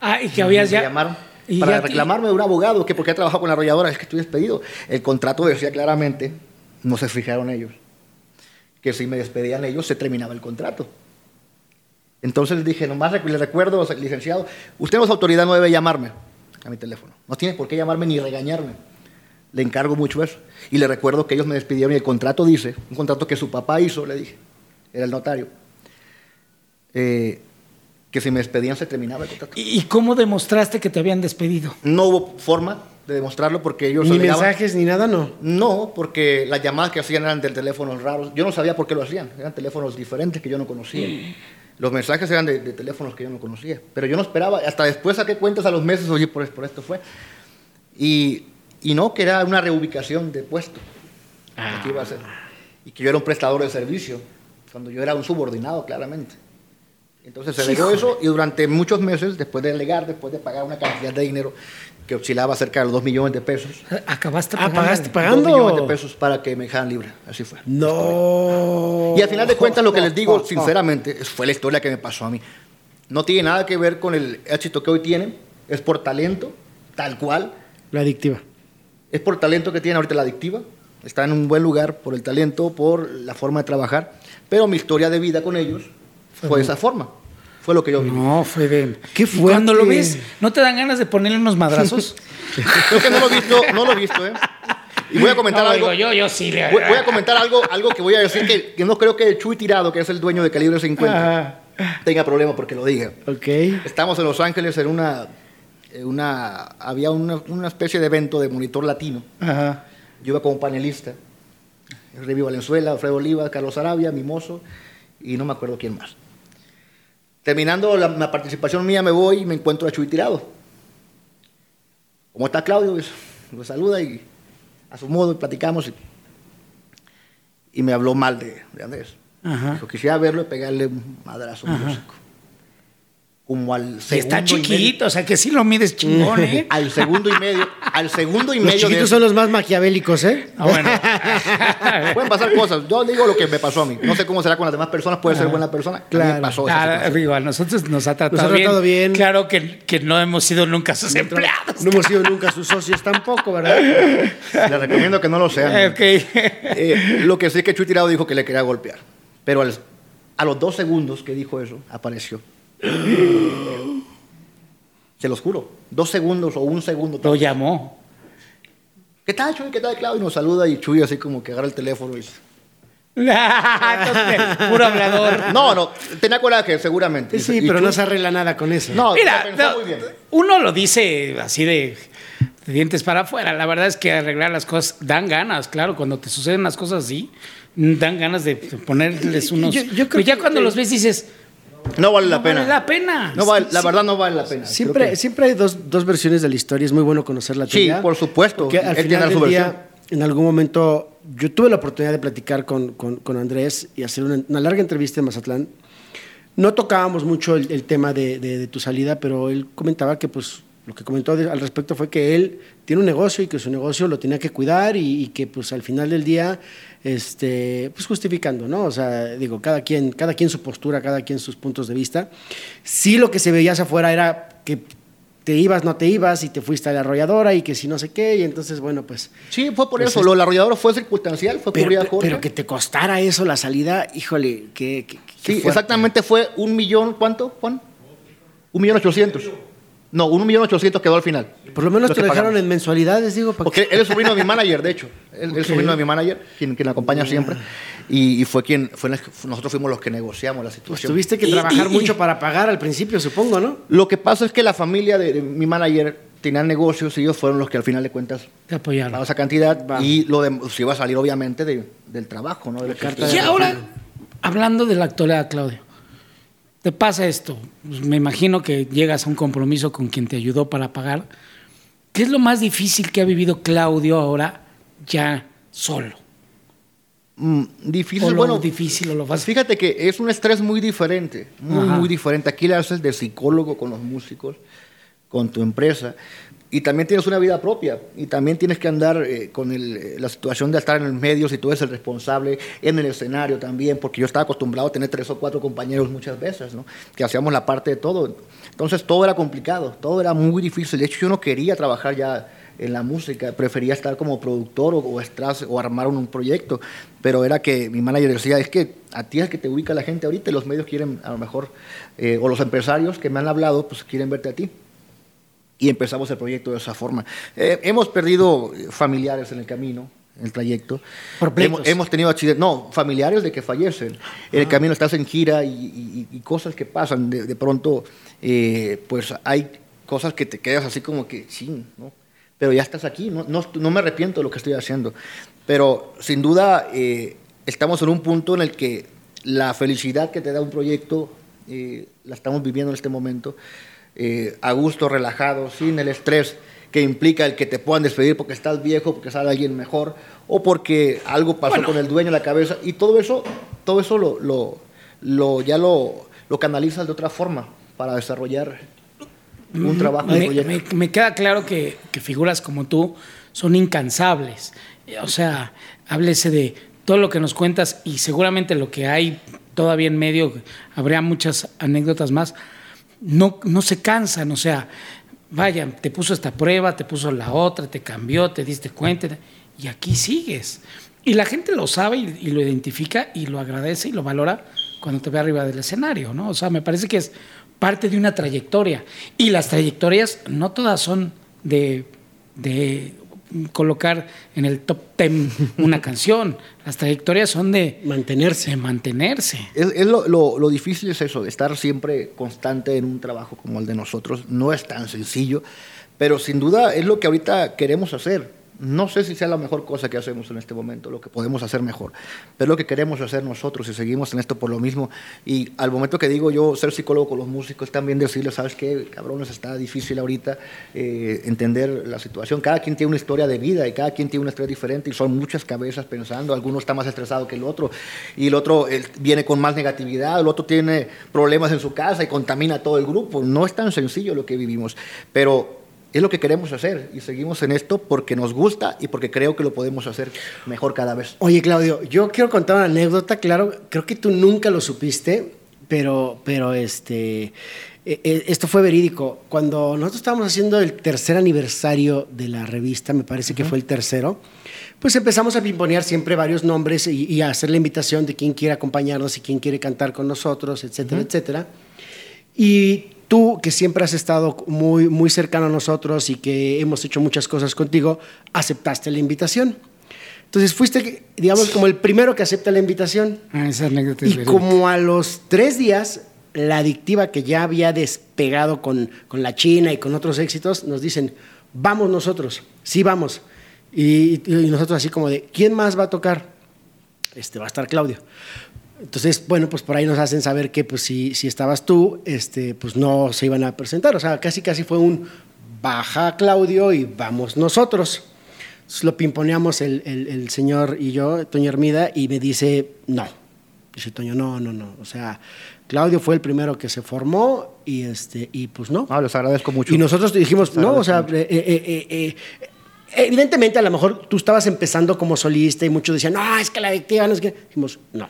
Ah, y que habías ya. llamaron y para ya- reclamarme de un abogado que porque he trabajado con la arrolladora, es que estoy despedido. El contrato decía claramente, no se fijaron ellos, que si me despedían ellos se terminaba el contrato. Entonces les dije, nomás le recuerdo, licenciado, usted no es autoridad, no debe llamarme a mi teléfono. No tiene por qué llamarme ni regañarme. Le encargo mucho eso. Y le recuerdo que ellos me despidieron y el contrato dice, un contrato que su papá hizo, le dije, era el notario, eh, que si me despedían se terminaba el contrato. ¿Y cómo demostraste que te habían despedido? No hubo forma de demostrarlo porque ellos Ni alegaban- mensajes ni nada, no. No, porque las llamadas que hacían eran de teléfonos raros. Yo no sabía por qué lo hacían. Eran teléfonos diferentes que yo no conocía. Los mensajes eran de, de teléfonos que yo no conocía. Pero yo no esperaba. Hasta después saqué cuentas a los meses. Oye, por, por esto fue. Y, y no, que era una reubicación de puesto. lo que iba a hacer. Y que yo era un prestador de servicio. Cuando yo era un subordinado, claramente. Entonces se alegó eso y durante muchos meses, después de alegar, después de pagar una cantidad de dinero que oscilaba cerca de los 2 millones de pesos, Acabaste Ah, pagando. pagaste, dos pagando. millones de pesos para que me dejaran libre. Así fue. No. Y al final de cuentas, lo que les digo, sinceramente, fue la historia que me pasó a mí. No tiene nada que ver con el éxito que hoy tienen. Es por talento, tal cual. La adictiva. Es por talento que tiene ahorita la adictiva. Está en un buen lugar por el talento, por la forma de trabajar. Pero mi historia de vida con ellos fue de esa forma. Fue lo que yo viví. No, fue de. Qué Y Cuando lo ves, ¿no te dan ganas de ponerle unos madrazos? Creo que no lo he visto, no lo he visto, ¿eh? Y voy a comentar No, algo. digo, yo, yo sí le. Voy, voy a comentar algo, algo que voy a decir que, que no creo que Chuy Tirado, que es el dueño de Calibre 50, tenga problema porque lo diga. Ok. Estamos en Los Ángeles en una, una había una, una especie de evento de monitor latino. Ajá. Yo iba como panelista. Revi Valenzuela, Alfredo Oliva, Carlos Arabia, Mimoso y no me acuerdo quién más. Terminando la, la participación mía me voy y me encuentro a Chuy Tirado. ¿Cómo está Claudio? Pues, Lo saluda y a su modo platicamos y, y me habló mal de, de Andrés. Ajá. Dijo, quisiera verlo y pegarle un madrazo músico. Como al segundo está y medio- chiquito, o sea que sí lo mides chingón, ¿eh? al segundo y medio, al segundo y Los medio de chiquitos son los más maquiavélicos, ¿eh? Ah, bueno. Pueden pasar cosas. Yo digo lo que me pasó a mí. No sé cómo será con las demás personas. Puede ser buena persona. A mí Claro. me pasó Ah, digo, a nosotros nos ha tratado, Nos ha tratado bien. Claro que, que no hemos sido nunca sus empleados. No hemos sido nunca sus socios tampoco, ¿verdad? Les recomiendo que no lo sean. Eh, ok. Eh, lo que sí es que Chuy Tirado dijo que le quería golpear. Pero al- a los dos segundos que dijo eso, apareció. Se los juro. Dos segundos o un segundo. Lo llamó. ¿Qué tal, Chuy? ¿Qué tal, Claudio? Y nos saluda y Chuy así como que agarra el teléfono y dice... Entonces, puro hablador. No, no. Tenía coraje, seguramente. Sí, Y pero Chuy- no se arregla nada con eso. No, Mira, lo pensó no, muy bien. uno lo dice así de, de dientes para afuera. La verdad es que arreglar las cosas dan ganas, claro, cuando te suceden las cosas así, dan ganas de ponerles unos... Yo- yo creo pero ya que- cuando los ves dices, No vale la no pena. vale la pena. No vale- la verdad no vale la pena. Siempre, que- siempre hay dos, dos versiones de la historia, es muy bueno conocer la Sí, tuya. por supuesto. Al Él tiene final su del versión. día, en algún momento, yo tuve la oportunidad de platicar con, con- con Andrés y hacer una, una larga entrevista en Mazatlán. No tocábamos mucho el, el tema de, de- de tu salida, pero él comentaba que pues lo que comentó de- al respecto fue que él tiene un negocio y que su negocio lo tenía que cuidar y, y que pues al final del día, este, pues justificando, ¿no? O sea, digo, cada quien, cada quien su postura, cada quien sus puntos de vista. Sí lo que se veía hacia afuera era que te ibas, no te ibas y te fuiste a la arrolladora y que si no sé qué y entonces, bueno, pues... Sí, fue por Pues eso. es- Lo del arrollador fue circunstancial, fue por Pero, vía pero, que te costara eso la salida, híjole, que... Sí, fuerte. exactamente fue un millón, ¿cuánto, Juan? Un millón ochocientos. No, un millón ochocientos quedó al final. Por lo menos Lo te lo dejaron pagamos. en mensualidades, digo, para Porque él es sobrino de mi manager, de hecho. Él, él Ok. es sobrino de mi manager, quien, quien la acompaña siempre. Y, y fue quien, fue la- nosotros fuimos los que negociamos la Pues situación. tuviste que Y- trabajar y- mucho para pagar al principio, supongo, ¿no? Lo que pasa es que la familia de, de mi manager tenían negocios y ellos fueron los que al final de cuentas Te apoyaron. esa cantidad Va. y lo de, pues, iba a salir obviamente de- del trabajo, ¿no? De que carta Y ahora, hablando de la actualidad, Claudio, te pasa esto. Pues me imagino que llegas a un compromiso con quien te ayudó para pagar. ¿Qué es lo más difícil que ha vivido Claudio ahora ya solo? Mm, O difícil, lo bueno, difícil o lo fácil. Fíjate que es un estrés muy diferente, muy, Ajá. muy diferente. Aquí le haces de psicólogo con los músicos, con tu empresa, y también tienes una vida propia, y también tienes que andar eh, con eh, la situación de estar en el medio, si tú eres el responsable, en el escenario también, porque yo estaba acostumbrado a tener tres o cuatro compañeros muchas veces, que hacíamos la parte de todo. Entonces todo era complicado, todo era muy difícil. De hecho, yo no quería trabajar ya en la música, prefería estar como productor o, estras- o armar un, proyecto, pero era que mi manager decía, es que a ti es que te ubica la gente ahorita y los medios quieren, a lo mejor, eh, o los empresarios que me han hablado, pues quieren verte a ti. Y empezamos el proyecto de esa forma. Eh, hemos perdido eh, familiares en el camino, en el trayecto. Hemos, hemos tenido accidentes, no, familiares de que fallecen. En el camino estás en gira y, y- y cosas que pasan. De, de pronto, eh, pues hay cosas que te quedas así como que, sí, ¿no? Pero ya estás aquí, no, no, no me arrepiento de lo que estoy haciendo. Pero sin duda, eh, estamos en un punto en el que la felicidad que te da un proyecto eh, la estamos viviendo en este momento, eh, a gusto, relajado, sin el estrés que implica el que te puedan despedir porque estás viejo, porque sale alguien mejor, o porque algo pasó con el dueño en la cabeza. Y todo eso, todo eso lo, lo, lo- ya lo, lo canalizas de otra forma para desarrollar un trabajo, Me, me- me queda claro que, que figuras como tú son incansables. O sea, háblese de todo lo que nos cuentas y seguramente lo que hay todavía en medio, habría muchas anécdotas más, no, no se cansan. O sea, vaya, te puso esta prueba, te puso la otra, te cambió, te diste cuenta y aquí sigues. Y la gente lo sabe y, y lo identifica y lo agradece y lo valora cuando te ve arriba del escenario, ¿no? O sea, me parece que es parte de una trayectoria. Y las trayectorias no todas son de, de colocar en el top ten una canción. Las trayectorias son de Mantenerse. de mantenerse. Es, es lo, lo- lo difícil es eso, de estar siempre constante en un trabajo como el de nosotros. No es tan sencillo, pero sin duda es lo que ahorita queremos hacer. No sé si sea la mejor cosa que hacemos en este momento, lo que podemos hacer mejor, pero lo que queremos hacer nosotros y seguimos en esto por lo mismo. Y al momento que digo yo ser psicólogo con los músicos, también decirles, ¿sabes qué? Cabrones, está difícil ahorita eh, entender la situación. Cada quien tiene una historia de vida y cada quien tiene un estrés diferente y son muchas cabezas pensando. Alguno está más estresado que el otro y el otro eh, viene con más negatividad, el otro tiene problemas en su casa y contamina todo el grupo. No es tan sencillo lo que vivimos, pero es lo que queremos hacer y seguimos en esto porque nos gusta y porque creo que lo podemos hacer mejor cada vez. Oye, Claudio, yo quiero contar una anécdota, claro, creo que tú nunca lo supiste, pero, pero este, eh, eh, esto fue verídico. Cuando nosotros estábamos haciendo el tercer aniversario de la revista, me parece que fue el tercero, pues empezamos a pimponear siempre varios nombres y, y a hacer la invitación de quién quiere acompañarnos y quién quiere cantar con nosotros, etcétera, etcétera. Y tú, que siempre has estado muy, muy cercano a nosotros y que hemos hecho muchas cosas contigo, aceptaste la invitación. Entonces fuiste, digamos, como el primero que acepta la invitación. Ah, esa anécdota es Y como a los tres días la adictiva que ya había despegado con, con la China y con otros éxitos, nos dicen, vamos nosotros, sí vamos. Y, y nosotros así como de, ¿quién más va a tocar? Este, va a estar Claudio. Entonces, bueno, pues por ahí nos hacen saber que pues si, si estabas tú, este, pues no se iban a presentar. O sea, casi casi fue un baja Claudio y vamos nosotros. Entonces, lo pimponeamos el, el, el señor y yo, Toño Hermida, y me dice, no. Dice Toño, no, no, no. O sea, Claudio fue el primero que se formó y, este, y pues no. Ah, les agradezco mucho. Y nosotros dijimos, no, o sea, agradezco eh, eh, eh, eh, evidentemente a lo mejor tú estabas empezando como solista y muchos decían, no, es que la adictiva no es que... Dijimos, no.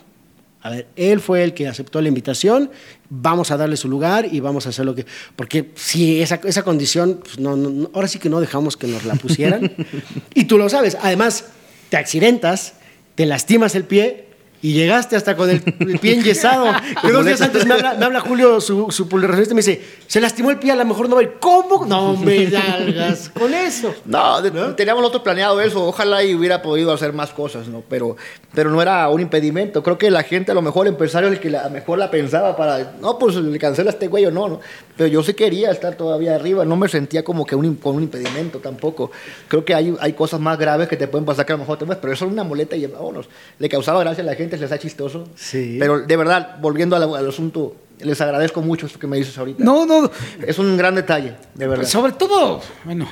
A ver, él fue el que aceptó la invitación, vamos a darle su lugar y vamos a hacer lo que... Porque si esa, esa condición, pues no, no- no- ahora sí que no dejamos que nos la pusieran. y tú lo sabes, además, te accidentas, te lastimas el pie y llegaste hasta con el, pie enyesado. Que dos días antes me habla, me habla Julio, su, su y me dice, se lastimó el pie, a lo mejor no va a ir. ¿Cómo? No me salgas con eso. No, de- teníamos nosotros planeado eso. Ojalá y hubiera podido hacer más cosas, ¿no? Pero, pero no era un impedimento. Creo que la gente, a lo mejor el empresario, el que la, a lo mejor la pensaba para, no, pues le cancela a este güey o no, ¿no? Pero yo sí quería estar todavía arriba. No me sentía como que un, con un impedimento tampoco. Creo que hay, hay cosas más graves que te pueden pasar que a lo mejor te mueres, pero eso es una muleta y vámonos. Le causaba gracia a la gente, les ha chistoso. Sí. Pero de verdad, volviendo al, al asunto, les agradezco mucho esto que me dices ahorita. No, no. Es un gran detalle, de verdad. Sobre todo, bueno,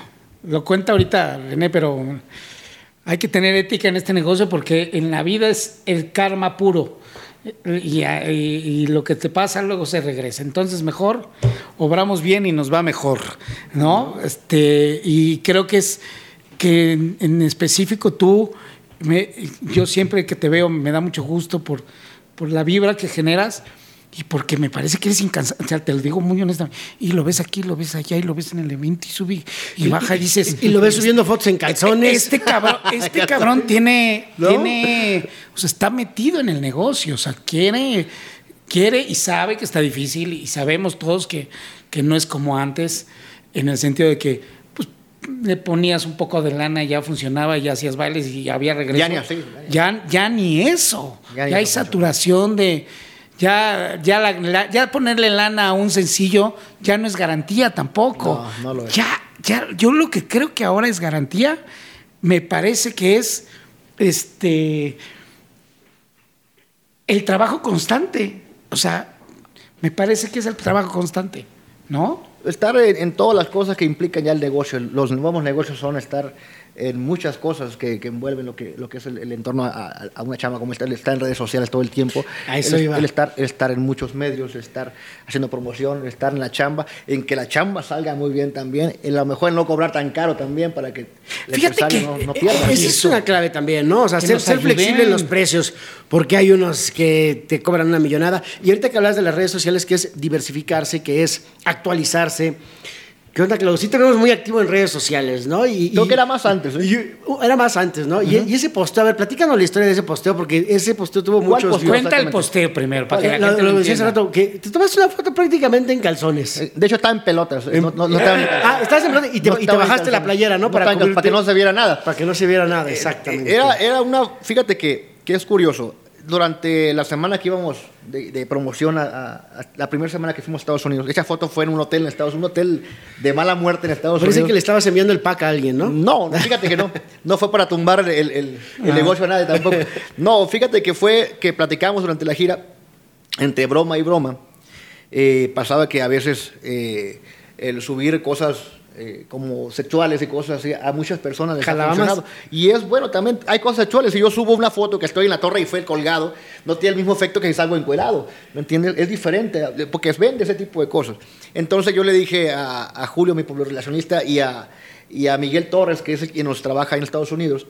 lo cuenta ahorita René, pero hay que tener ética en este negocio porque en la vida es el karma puro. Y, y- y lo que te pasa luego se regresa. Entonces, mejor obramos bien y nos va mejor, ¿no? Este, y creo que es que en, en específico tú, me- yo siempre que te veo me da mucho gusto por, por la vibra que generas y porque me parece que eres incansable, o sea, te lo digo muy honestamente, y lo ves aquí, lo ves allá, y lo ves en el evento, y sube, y baja, y dices... Y lo ves subiendo fotos en calzones. Este cabrón, este cabrón tiene, ¿No? tiene, o sea, está metido en el negocio, o sea, quiere, quiere y sabe que está difícil y sabemos todos que, que no es como antes, en el sentido de que le ponías un poco de lana y ya funcionaba, ya hacías bailes y había regreso. Ya ni así, Ya, ya ni eso. Ya hay eso saturación de. Ya, ya, la- la- ya ponerle lana a un sencillo ya no es garantía tampoco. No, no lo es. Ya, ya, yo lo que creo que ahora es garantía, me parece que es este el trabajo constante. O sea, me parece que es el trabajo constante, ¿no? Estar en, en todas las cosas que implican ya el negocio. Los nuevos negocios son estar en muchas cosas que, que envuelven lo que, lo que es el, el entorno a, a- una chama como esta. El estar en redes sociales todo el tiempo. El, iba. el estar, el estar en muchos medios, el estar haciendo promoción, el estar en la chamba, en que la chamba salga muy bien también. En a lo mejor en no cobrar tan caro también para que el Fíjate empresario que, no, no eh, pierda. Esa es una clave también, ¿no? O sea, ser, ser flexible en los precios, porque hay unos que te cobran una millonada. Y ahorita que hablas de las redes sociales, que es diversificarse, que es actualizarse. ¿Qué onda, Claudio? Sí te vemos muy activo en redes sociales, ¿no? Y, Creo y- que era más antes, ¿eh? y- uh, era más antes, ¿no? y, y ese posteo, a ver, platícanos la historia de ese posteo, porque ese posteo tuvo ¿Cuál muchos... posteo? Cuenta el posteo primero, para que la gente lo lo decía hace rato, que te tomaste una foto prácticamente en calzones. Eh, De hecho, estaba en pelotas. eh, No, no- no estaba en- Ah, estás en pelota y te, no y te estaba en bajaste la playera, ¿no? cal- para que no se viera nada. Para que no se viera nada, exactamente. Era, era una, fíjate que, que es curioso. Durante la semana que íbamos de, de promoción, a, a- a la primera semana que fuimos a Estados Unidos, esa foto fue en un hotel en Estados Unidos, un hotel de mala muerte en Estados Parece Unidos. que le estabas enviando el pack a alguien, ¿no? No, no, fíjate que no. No fue para tumbar el, el- el Ah. negocio a nadie tampoco. No, fíjate que fue que platicamos durante la gira, entre broma y broma. eh, pasaba que a veces eh, el subir cosas eh, como sexuales y cosas así a muchas personas les ha funcionado. Y es bueno, también hay cosas sexuales. Si yo subo una foto que estoy en la Torre Eiffel colgado, no tiene el mismo efecto que si salgo encuerado. ¿Me entiendes? Es diferente, porque es vende ese tipo de cosas. Entonces yo le dije a, a Julio, mi relacionista, y a, y a Miguel Torres, que es el quien nos trabaja en Estados Unidos,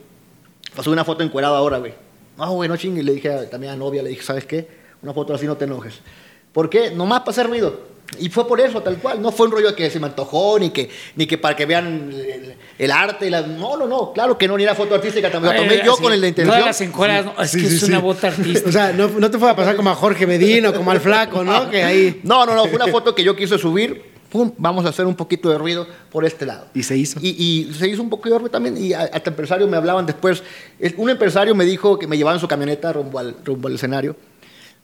pues subí una foto encuerado ahora, güey. No, güey, no chingue. Le dije a- también a novia, le dije, ¿sabes qué? Una foto así no te enojes. ¿Por qué? Nomás para hacer ruido. Y fue por eso, tal cual. No fue un rollo que se me antojó, ni que, ni que para que vean el, el arte. y la- No, no, no. Claro que no, ni era foto artística. También la tomé yo sí, con la intención. Todas las encueras, no, es que es una bota artística. O sea, no, no te fue a pasar como a Jorge Medina o como al flaco, ¿no? Que ahí... No, no, no. Fue una foto que yo quise subir. Pum, vamos a hacer un poquito de ruido por este lado. Y se hizo. Y, y se hizo un poco de ruido también. Y a- hasta empresarios me hablaban después. Es- Un empresario me dijo que me llevaba en su camioneta rumbo al, rumbo al escenario.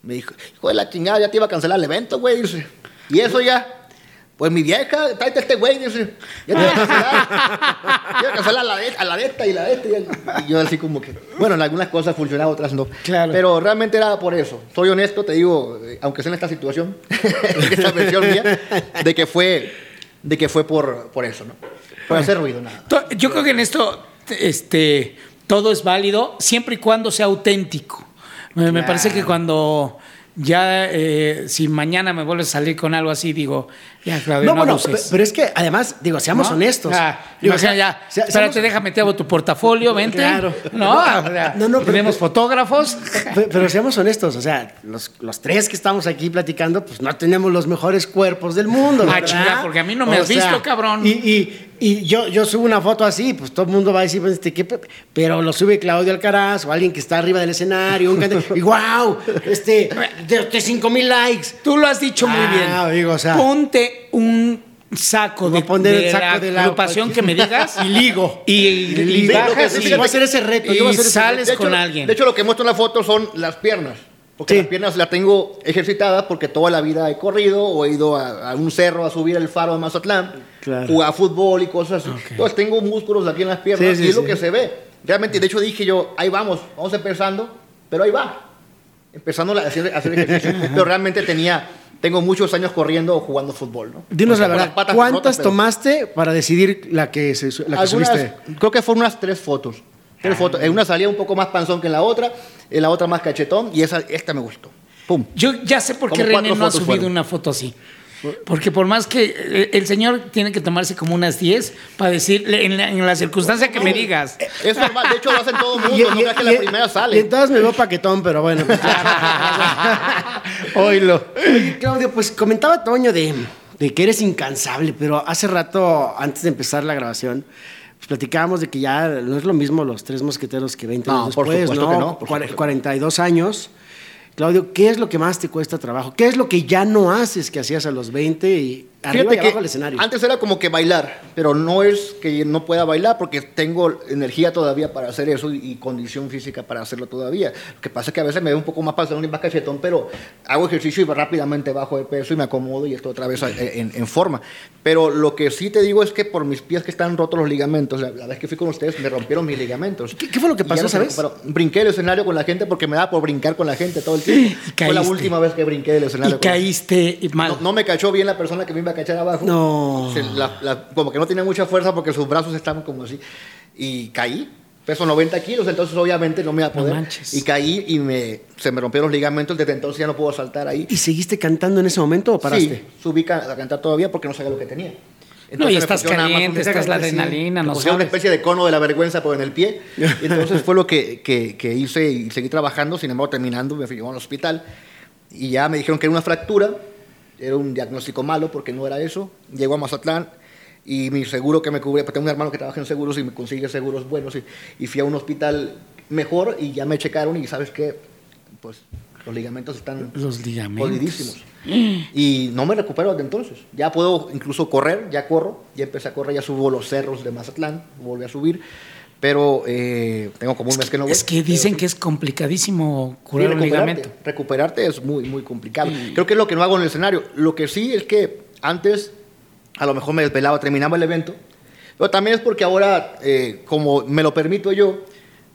Me dijo, hijo de la chingada, ya te iba a cancelar el evento, güey. Dice, ¿y eso ya? Pues mi vieja, tráete a este güey, dice, ya te iba a cancelar. Te iba a cancelar a la, de, a la de esta y la de esta. Y, el- y yo así como que, bueno, en algunas cosas funcionaba, otras no. Claro. Pero realmente era por eso. Soy honesto, te digo, eh, aunque sea en esta situación, en esta versión mía, de que fue, de que fue por, por eso, ¿no? Por hacer ruido, nada. Yo creo que en esto este, todo es válido siempre y cuando sea auténtico. Me, me parece que cuando ya, eh, si mañana me vuelves a salir con algo así, digo, ya, Claudio, No, no, bueno, abuses. pe- pero es que además, digo, seamos ¿No? honestos. Ah, Digo, sea- ya, sea- espérate, seamos- déjame, te hago tu portafolio, vente. Claro. No, o sea, No, no, pero- tenemos fotógrafos. Pe- Pero seamos honestos, o sea, los, los tres que estamos aquí platicando, pues no tenemos los mejores cuerpos del mundo. Ah, chinga, porque a mí no me O has visto, cabrón. Y, y- y yo, yo subo una foto así, pues todo el mundo va a decir, pues, este, ¿qué pe- pero lo sube Claudio Alcaraz o alguien que está arriba del escenario, un cantante, y wow, este, de, de 5 mil likes. Tú lo has dicho muy Ah, bien. digo, o sea- Ponte un saco de, el saco la de la- agrupación que me digas Y ligo. y, y, Y y bajas y, voy a hacer ese reto, yo voy a y hacer ese sales hecho, con alguien. De hecho, lo que muestro en la foto son las piernas. Porque Sí. las piernas las tengo ejercitadas porque toda la vida he corrido o he ido a, a un cerro a subir el faro de Mazatlán, Claro. jugar fútbol y cosas así. Entonces tengo músculos aquí en las piernas Sí, sí, y es lo que se ve. Realmente, de hecho dije yo, ahí vamos, vamos empezando, pero ahí va. Empezando a hacer, a hacer ejercicio. pero realmente tenía, tengo muchos años corriendo o jugando fútbol. ¿no? Dinos O sea, la verdad, patas ¿cuántas rotas, tomaste para decidir la que, se, la que algunas, subiste? creo que fueron unas tres fotos. Tres fotos. En una salía un poco más panzón que en la otra, en la otra más cachetón, y esa, esta me gustó. Pum. Yo ya sé por qué René no ha subido fueron. una foto así. Porque por más que eh, el señor tiene que tomarse como unas 10 para decirle en la, en la circunstancia que me digas. Es normal, de hecho lo hacen todo el mundo, no creas que la primera Y sale. entonces me veo paquetón, pero bueno. pues, Oílo. Oye, Claudio, pues comentaba Toño de, de que eres incansable, pero hace rato, antes de empezar la grabación, platicábamos de que ya no es lo mismo los tres mosqueteros que 20 No, años por después, supuesto ¿no? que no, por Cuar- supuesto. 42 años. Claudio, ¿qué es lo que más te cuesta trabajo? ¿Qué es lo que ya no haces que hacías a los 20 y arriba y abajo del escenario? antes era como que bailar, pero no es que no pueda bailar porque tengo energía todavía para hacer eso y, y condición física para hacerlo todavía. Lo que pasa es que a veces me veo un poco más panzón y más cachetón, pero hago ejercicio y rápidamente bajo de peso y me acomodo y estoy otra vez en, en forma. Pero lo que sí te digo es que por mis pies que están rotos los ligamentos, la, la vez que fui con ustedes me rompieron mis ligamentos. ¿Qué- qué fue lo que Y pasó, no sabes? recuperaron. Brinqué el escenario con la gente porque me daba por brincar con la gente todo el tiempo. Y Fue la última vez que brinqué el Y escenario. con la gente. caíste mal. No, no me cachó bien la persona que me iba a cachar abajo. No. Se- la- la- como que no tenía mucha fuerza porque sus brazos estaban como así. Y caí. Peso 90 kilos, entonces obviamente no me iba a No poder. manches. y caí y me, se me rompieron los ligamentos. Desde entonces ya no puedo saltar ahí. ¿Y seguiste cantando en ese momento o paraste? Sí, subí a cantar todavía porque no sabía lo que tenía. no, y Entonces estás caliente, un- estás la adrenalina, no pusieron una sabes. especie de cono de la vergüenza por en el pie. Entonces fue lo que, que- que hice y seguí trabajando. Sin embargo, terminando, me fui al hospital y ya me dijeron que era una fractura. Era un diagnóstico malo porque no era eso. Llego a Mazatlán y mi seguro que me cubre, pues tengo un hermano que trabaja en seguros y me consigue seguros buenos. Y, y fui a un hospital mejor y ya me checaron y sabes qué, pues los ligamentos están Los ligamentos. jodidísimos. Y no me recupero desde entonces. Ya puedo incluso correr, ya corro, ya empecé a correr, ya subo los cerros de Mazatlán, volví a subir, pero eh, tengo como un mes que no voy. Es que dicen que es complicadísimo curar un recuperarte, ligamento. recuperarte es muy, muy complicado. Creo que es lo que no hago en el escenario. Lo que sí es que antes a lo mejor me desvelaba, terminaba el evento, pero también es porque ahora, eh, como me lo permito yo,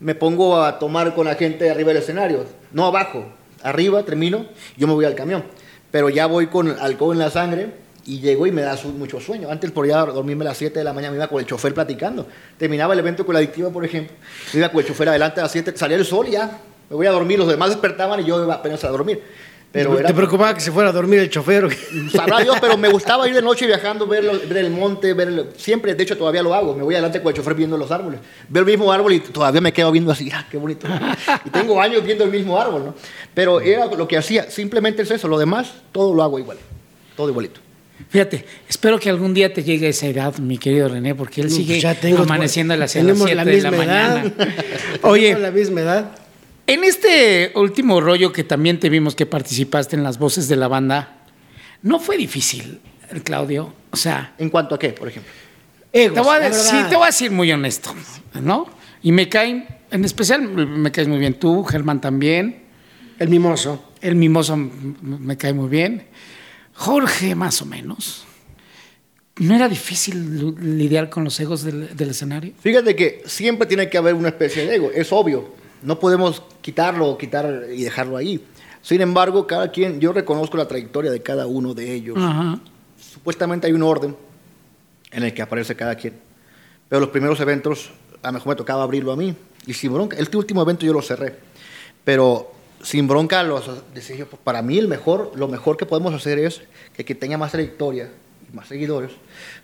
me pongo a tomar con la gente arriba del escenario, no abajo, arriba termino, yo me voy al camión, pero ya voy con alcohol en la sangre y llego y me da mucho sueño. Antes por ya dormirme a las 7 de la mañana me iba con el chofer platicando. Terminaba el evento con la adictiva, por ejemplo, me iba con el chofer adelante a las 7, salía el sol y ya, me voy a dormir, los demás despertaban y yo iba apenas a dormir. Pero ¿Te era, preocupaba que se fuera a dormir el chofer? Sabrá Dios, pero me gustaba ir de noche viajando, ver, ver el monte, ver el- siempre, de hecho todavía lo hago, me voy adelante con el chofer viendo los árboles. Veo el mismo árbol y todavía me quedo viendo así, ah, qué bonito. Y tengo años viendo el mismo árbol, ¿no? Pero era lo que hacía, simplemente es eso, lo demás, todo lo hago igual, todo igualito. Fíjate, espero que algún día te llegue esa edad, mi querido René, porque él No, sigue pues ya tengo- amaneciendo a las tenemos 7 la de la edad. mañana. Oye, la misma edad. en este último rollo que también te vimos que participaste en las voces de la banda, no fue difícil, Claudio. O sea, ¿En cuanto a qué, por ejemplo? Egos, te voy a verdad. te voy a decir muy honesto, ¿no? Y me caen, en especial me caes muy bien tú, Germán también. El mimoso. El mimoso me cae muy bien. Jorge, más o menos. ¿No era difícil lidiar con los egos del, del escenario? Fíjate que siempre tiene que haber una especie de ego, es obvio. No podemos quitarlo, quitar y dejarlo ahí. Sin embargo, cada quien, yo reconozco la trayectoria de cada uno de ellos. Ajá. Supuestamente hay un orden en el que aparece cada quien. Pero los primeros eventos, a lo mejor me tocaba abrirlo a mí. Y sin bronca, este último evento yo lo cerré. Pero sin bronca, los, decía yo, pues, para mí el mejor, lo mejor que podemos hacer es que quien tenga más trayectoria y más seguidores,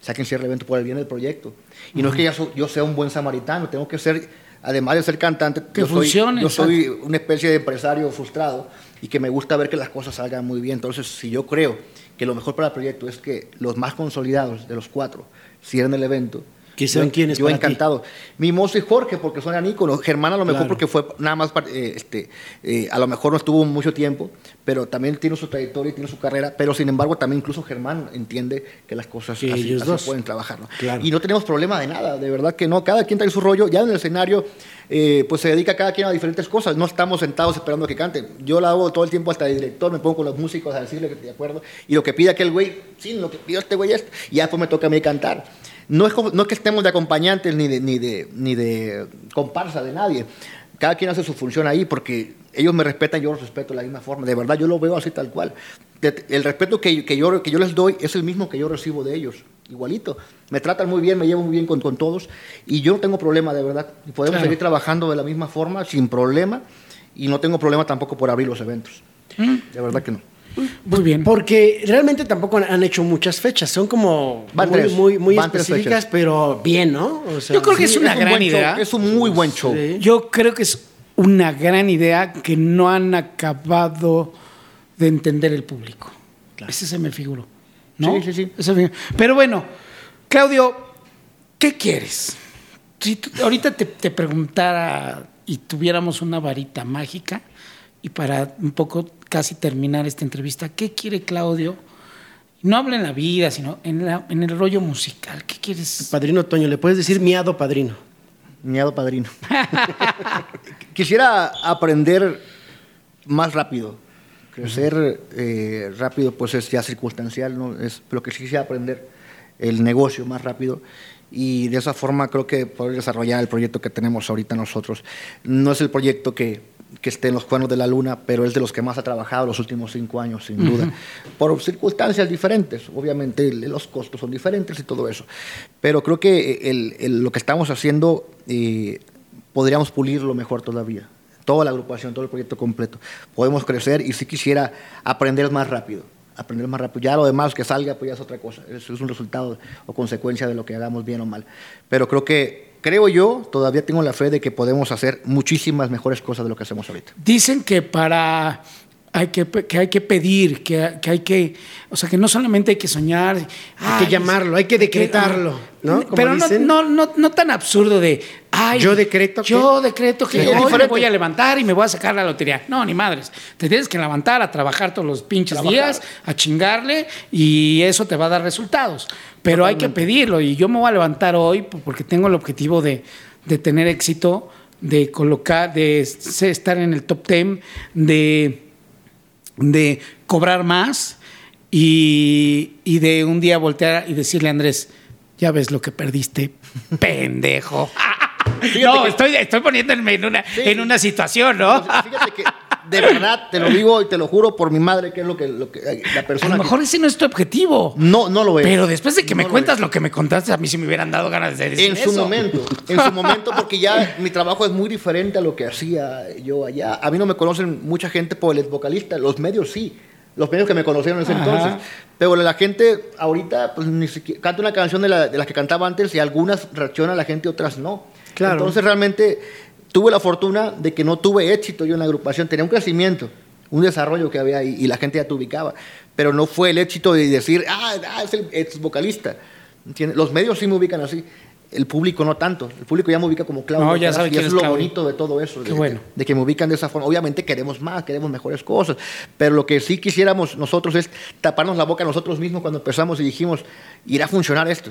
saquen cierre el evento por el bien del proyecto. Y no es que so- yo sea un buen samaritano, tengo que ser, además de ser cantante, Que yo soy, funcione, yo soy una especie de empresario frustrado y que me gusta ver que las cosas salgan muy bien. Entonces, si yo creo que lo mejor para el proyecto es que los más consolidados de los cuatro cierren el evento, Que sean yo, quienes yo ti. encantado. Mimoso y Jorge, porque son íconos. Germán a lo mejor Claro. porque fue nada más, eh, este, eh, a lo mejor no estuvo mucho tiempo, pero también tiene su trayectoria y tiene su carrera, pero sin embargo también incluso Germán entiende que las cosas Que así, ellos así dos. pueden trabajar. ¿no? Claro. Y no tenemos problema de nada, de verdad que no. Cada quien trae su rollo, ya en el escenario, eh, pues se dedica cada quien a diferentes cosas. No estamos sentados esperando que cante. Yo la hago todo el tiempo hasta de director, me pongo con los músicos a decirle que estoy de acuerdo. Y lo que pide aquel güey, sí, lo que pidió este güey es, y ya pues me toca a mí cantar. No es, no es que estemos de acompañantes ni de, ni, de, ni de comparsa de nadie. Cada quien hace su función ahí porque ellos me respetan, yo los respeto de la misma forma. De verdad, yo lo veo así tal cual. El respeto que, que yo, que yo les doy es el mismo que yo recibo de ellos. Igualito. Me tratan muy bien, me llevo muy bien con, con todos. Y yo no tengo problema, de verdad. Podemos Claro. seguir trabajando de la misma forma, sin problema. Y no tengo problema tampoco por abrir los eventos. De verdad que no. Muy bien. Porque realmente tampoco han- hecho muchas fechas. Son como Van muy, tres. muy, muy Van tres específicas, pero bien, ¿no? O sea, Yo creo que es una un gran show, idea. es un muy buen show. Sí. Yo creo que es una gran idea que no han acabado de entender el público. Ese se me figuró. ¿no? Sí, sí, sí. Ese me- Pero bueno, Claudio, ¿qué quieres? Si tú- ahorita te, te preguntara y tuviéramos una varita mágica y para un poco casi terminar esta entrevista, ¿qué quiere Claudio? No habla en la vida, sino en, la- en el rollo musical. ¿Qué quieres? Padrino Toño, le puedes decir miado padrino. Miado padrino. Quisiera aprender más rápido. Crecer eh, rápido, pues es ya circunstancial, ¿no? Es lo que sí quisiera aprender el negocio más rápido y de esa forma creo que poder desarrollar el proyecto que tenemos ahorita nosotros. No es el proyecto que, que esté en los cuernos de la luna, pero es de los que más ha trabajado los últimos cinco años, sin duda. Por circunstancias diferentes, obviamente los costos son diferentes y todo eso. Pero creo que el- el- lo que estamos haciendo eh, podríamos pulirlo mejor todavía. Toda la agrupación, todo el proyecto completo. Podemos crecer y si quisiera aprender más rápido. Aprender más rápido. Ya lo demás que salga, pues ya es otra cosa. Eso es un resultado o consecuencia de lo que hagamos bien o mal. Pero creo que, creo yo, todavía tengo la fe de que podemos hacer muchísimas mejores cosas de lo que hacemos ahorita. Dicen que para hay que, que hay que pedir, que, que hay que, o sea, que no solamente hay que soñar, Hay que llamarlo, hay que decretarlo, ¿no? Como Pero no, dicen. no, no, no tan absurdo de, ay, Yo decreto que- yo decreto que hoy me voy a levantar y me voy a sacar la lotería. No, ni madres. Te tienes que levantar a trabajar todos los pinches días, a chingarle y eso te va a dar resultados. Pero hay que pedirlo y yo me voy a levantar hoy porque tengo el objetivo de, de tener éxito, de colocar, de estar en el top 10, de de cobrar más y, y de un día voltear y decirle a Andrés, ya ves lo que perdiste, pendejo. no, que- estoy, estoy poniéndome en una, Sí. en una situación, ¿no? Fíjate que, de verdad, te lo digo y te lo juro por mi madre, que es lo que, lo que la A persona. lo que- mejor ese no es tu objetivo. no, no lo es. Pero después de que me lo cuentas es. lo que me contaste, a mí sí me hubieran dado ganas de decir En su eso. momento, en su momento, porque ya mi trabajo es muy diferente a lo que hacía yo allá. A mí no me conocen mucha gente por el ex vocalista, los medios sí, los medios que me conocieron en ese Ajá. entonces. Pero la gente ahorita, pues ni siquiera canta una canción de, la- de las que cantaba antes y algunas reacciona a la gente y otras no. Claro. Entonces realmente tuve la fortuna de que no tuve éxito yo en la agrupación, tenía un crecimiento. Un desarrollo que había ahí y la gente ya te ubicaba, pero no fue el éxito de decir, ah, ah, es el ex vocalista. ¿Entiendes? Los medios sí me ubican así, el público no tanto. El público ya me ubica como Claudio. No, ya sabe y es es lo Claudio. bonito de todo eso. De, bueno. de que me ubican de esa forma. Obviamente queremos más, queremos mejores cosas, pero lo que sí quisiéramos nosotros es taparnos la boca nosotros mismos cuando empezamos y dijimos, irá a funcionar esto.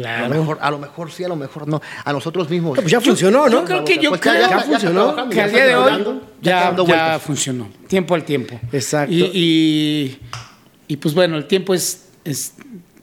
Claro. A lo mejor, a lo mejor sí, a lo mejor no. A nosotros mismos. Pues ya funcionó, ¿no? yo creo que yo Pues creo ya funcionó, trabajando, que ya al día de hoy ya, ya vueltas. funcionó. Tiempo al tiempo. Exacto. Y, y, y, pues bueno, el tiempo es, es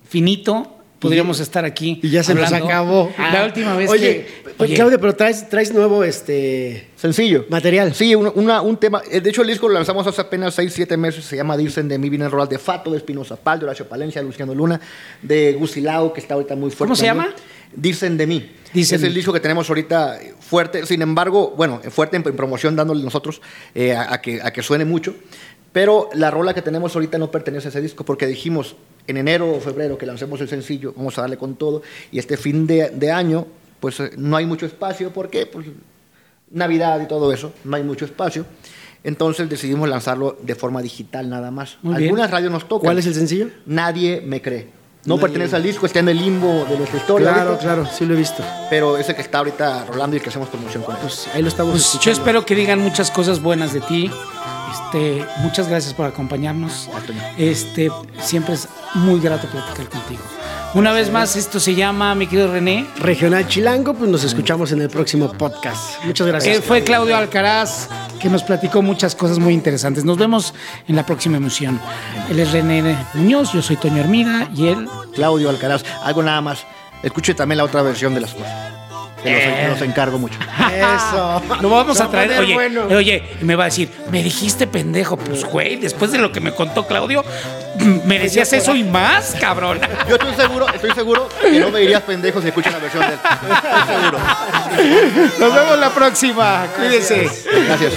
finito. Podríamos estar aquí. Y ya se nos acabó. La última vez oye, que. oye, Claudia, pero traes, traes nuevo este Sencillo. material. Sí, un, una- un tema. eh, De hecho, el disco lo lanzamos hace apenas 6, 7 meses. Se llama Dicen de mí. Viene el rolas de Fato, de Espinoza Pal, de Horacio Palencia, de Luciano Luna, de Gusilao, que está ahorita muy fuerte. ¿Cómo se también. llama? Dicen de mí. Dicen es el disco que tenemos ahorita fuerte. Sin embargo, bueno, fuerte en, en promoción, dándole nosotros eh, a, a que, a que suene mucho. Pero la rola que tenemos ahorita no pertenece a ese disco porque dijimos en enero o febrero que lancemos el sencillo, vamos a darle con todo. Y este fin de, de año, pues eh, no hay mucho espacio. ¿Por qué? Pues Navidad y todo eso, no hay mucho espacio. Entonces decidimos lanzarlo de forma digital nada más. Muy bien. Algunas radios nos tocan. ¿Cuál es el sencillo? Nadie me cree. No pertenece al disco, está en el limbo de nuestra historia. Claro, ahorita, claro, sí lo he visto. Pero ese que está ahorita rolando y que hacemos promoción con él. Pues ahí lo estamos Pues yo espero que digan muchas cosas buenas de ti. Este, muchas gracias por acompañarnos. Este, siempre es muy grato platicar contigo. Una vez más, esto se llama, mi querido René. Regional Chilango, pues nos escuchamos en el próximo podcast. Muchas gracias. Eh, fue Claudio Alcaraz que nos platicó muchas cosas muy interesantes. Nos vemos en la próxima emisión. Él es René Muñoz, yo soy Toño Hermida y él. Claudio Alcaraz, algo nada más. Escuche también la otra versión de las cosas. Que los, Eh. los encargo mucho. Eso. Lo vamos a traer. Oye, bueno. oye, me va a decir, me dijiste pendejo. Pues, güey, después de lo que me contó Claudio, merecías eso y más, cabrón. Yo estoy seguro, estoy seguro que no me dirías pendejo si escuchas la versión de él. Estoy seguro. Nos vemos la próxima. Cuídense. Gracias.